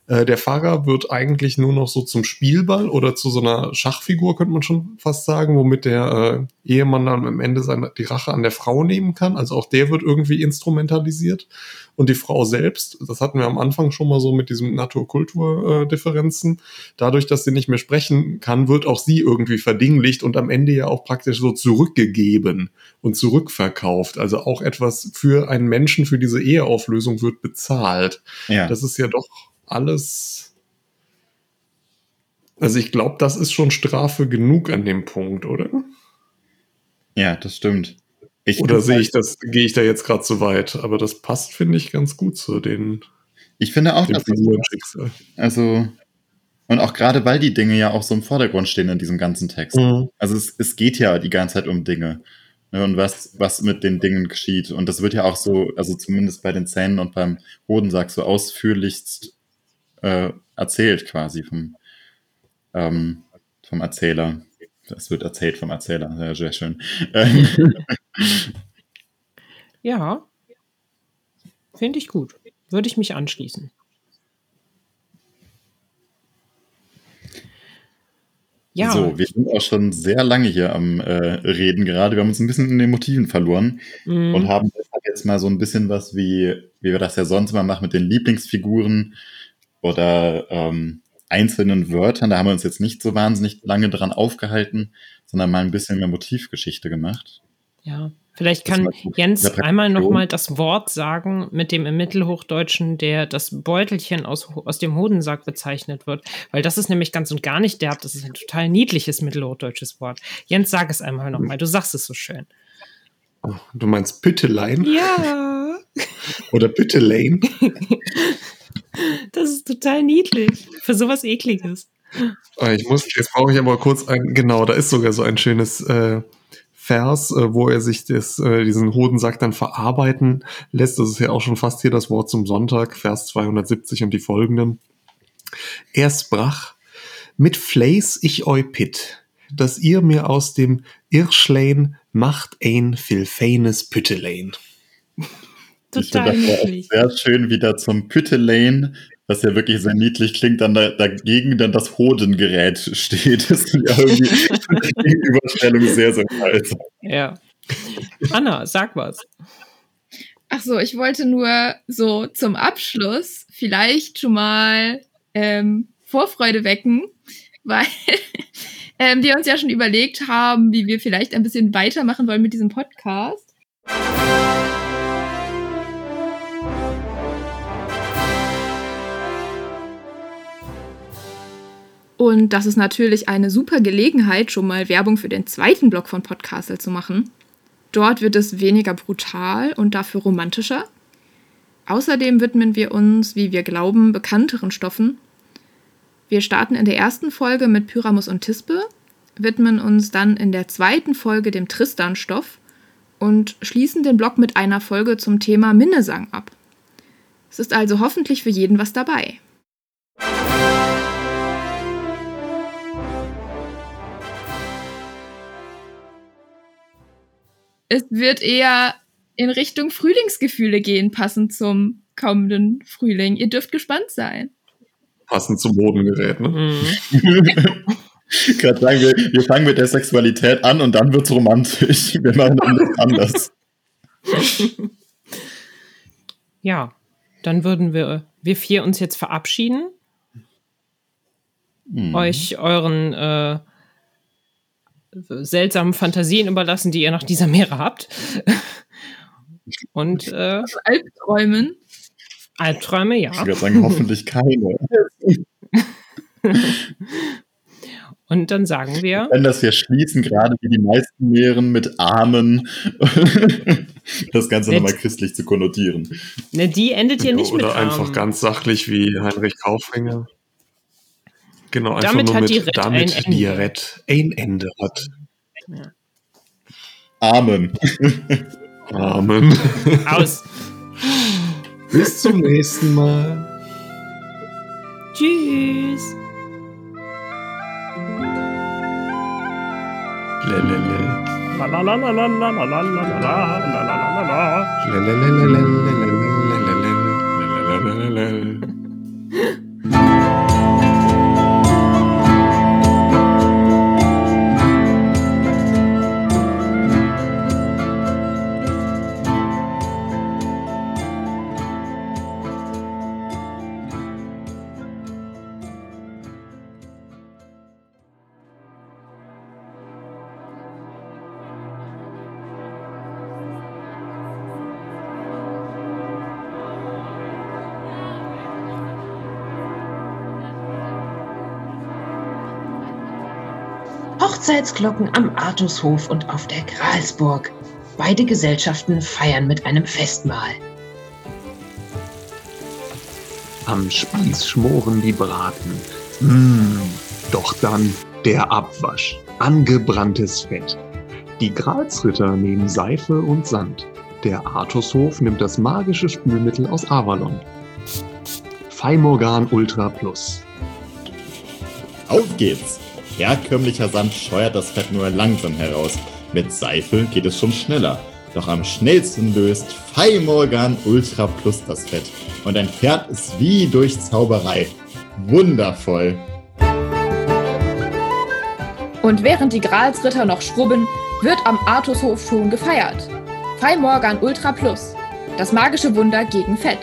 Äh, der Pfarrer wird eigentlich nur noch so zum Spielball oder zu so einer Schachfigur, könnte man schon fast sagen, womit der äh, Ehemann dann am Ende seine, die Rache an der Frau nehmen kann. Also auch der wird irgendwie instrumentalisiert. Und die Frau selbst, das hatten wir am Anfang schon mal so mit diesen Natur-Kultur-Differenzen, dadurch, dass sie nicht mehr sprechen kann, wird auch sie irgendwie verdinglicht und am Ende ja auch praktisch so zurückgegeben und zurückverkauft. Also auch etwas für einen Menschen, für diese Eheauflösung wird bezahlt. Ja. Das ist ja doch alles. Also ich glaube, das ist schon Strafe genug an dem Punkt, oder? Ja, das stimmt. Ich Oder sehe halt- ich das, gehe ich da jetzt gerade zu weit? Aber das passt, finde ich, ganz gut zu den, Ich finde auch, dass das. Also, und auch gerade weil die Dinge ja auch so im Vordergrund stehen in diesem ganzen Text. Mhm. Also es, es geht ja die ganze Zeit um Dinge. Ne, und was, was mit den Dingen geschieht. Und das wird ja auch so, also zumindest bei den Zähnen und beim Hodensack so ausführlichst äh, erzählt quasi vom, ähm, vom Erzähler. Das wird erzählt vom Erzähler, sehr, sehr schön. Ja. Finde ich gut. Würde ich mich anschließen. Ja, So, wir sind auch schon sehr lange hier am äh, Reden gerade. Wir haben uns ein bisschen in den Motiven verloren. mhm. und haben jetzt mal so ein bisschen was wie, wie wir das ja sonst immer machen mit den Lieblingsfiguren oder ähm, einzelnen Wörtern. Da haben wir uns jetzt nicht so wahnsinnig lange dran aufgehalten, sondern mal ein bisschen mehr Motivgeschichte gemacht. Ja. Vielleicht kann. Jens einmal noch mal das Wort sagen, mit dem im Mittelhochdeutschen der das Beutelchen aus, aus dem Hodensack bezeichnet wird. Weil das ist nämlich ganz und gar nicht derb. Das ist ein total niedliches mittelhochdeutsches Wort. Jens, sag es einmal noch mal. Du sagst es so schön. Oh, Du meinst Püttelein Ja, oder Püttelein? das ist total niedlich. Für sowas Ekliges. Ah, Ich muss, jetzt brauche ich aber kurz ein, genau, da ist sogar so ein schönes äh, Vers, äh, wo er sich das, äh, diesen Hodensack dann verarbeiten lässt. Das ist ja auch schon fast hier das Wort zum Sonntag, Vers 270 und die folgenden. Er sprach, mit Fleiß ich eupit, dass ihr mir aus dem Irschlein macht ein filfeines Püttelein. Total ich finde das sehr schön wieder zum Püttelein was ja wirklich sehr niedlich klingt, dann da, dagegen dann das Hodengerät steht. Das ist ja irgendwie die Gegenüberstellung sehr, sehr falsch. Ja. Anna, sag was. Ach so, ich wollte nur so zum Abschluss vielleicht schon mal ähm, Vorfreude wecken, weil ähm, wir uns ja schon überlegt haben, wie wir vielleicht ein bisschen weitermachen wollen mit diesem Podcast. Und das ist natürlich eine super Gelegenheit, schon mal Werbung für den zweiten Block von Podcastle zu machen. Dort wird es weniger brutal und dafür romantischer. Außerdem widmen wir uns, wie wir glauben, bekannteren Stoffen. Wir starten in der ersten Folge mit Pyramus und Tispe, widmen uns dann in der zweiten Folge dem Tristan-Stoff und schließen den Blog mit einer Folge zum Thema Minnesang ab. Es ist also hoffentlich für jeden was dabei. Musik es wird eher in Richtung Frühlingsgefühle gehen, passend zum kommenden Frühling. Ihr dürft gespannt sein. Passend zum Bodengerät, ne? Mhm. ich gerade sagen, wir, wir fangen mit der Sexualität an und dann wird es romantisch. Wir machen das anders. Ja, dann würden wir, wir vier uns jetzt verabschieden. Mhm. Euch euren äh, seltsamen Fantasien überlassen, die ihr nach dieser Meere habt. Und äh, also Albträumen. Albträume, ja. Ich würde sagen, hoffentlich keine. Und dann sagen wir. Wenn das wir schließen, gerade wie die meisten Meeren mit Armen, das Ganze nochmal christlich zu konnotieren. Ne, die endet hier nicht Oder mit Oder einfach ganz sachlich wie Heinrich Kaufringer. Genau, einfach damit nur hat mit, die Red damit ein die Red ein Ende hat. Ja. Amen. Amen. Aus. Bis zum nächsten Mal. Tschüss. Lelele. Hochzeitsglocken am Artushof und auf der Gralsburg. Beide Gesellschaften feiern mit einem Festmahl. Am Spieß schmoren die Braten. Mmh, doch dann der Abwasch. Angebranntes Fett. Die Gralsritter nehmen Seife und Sand. Der Artushof nimmt das magische Spülmittel aus Avalon. Feimorgan Ultra Plus. Auf geht's! Herkömmlicher Sand scheuert das Fett nur langsam heraus. Mit Seife geht es schon schneller. Doch am schnellsten löst Feimorgan Ultra Plus das Fett und entfernt es wie durch Zauberei. Wundervoll! Und während die Gralsritter noch schrubben, wird am Artushof schon gefeiert. Feimorgan Ultra Plus. Das magische Wunder gegen Fett.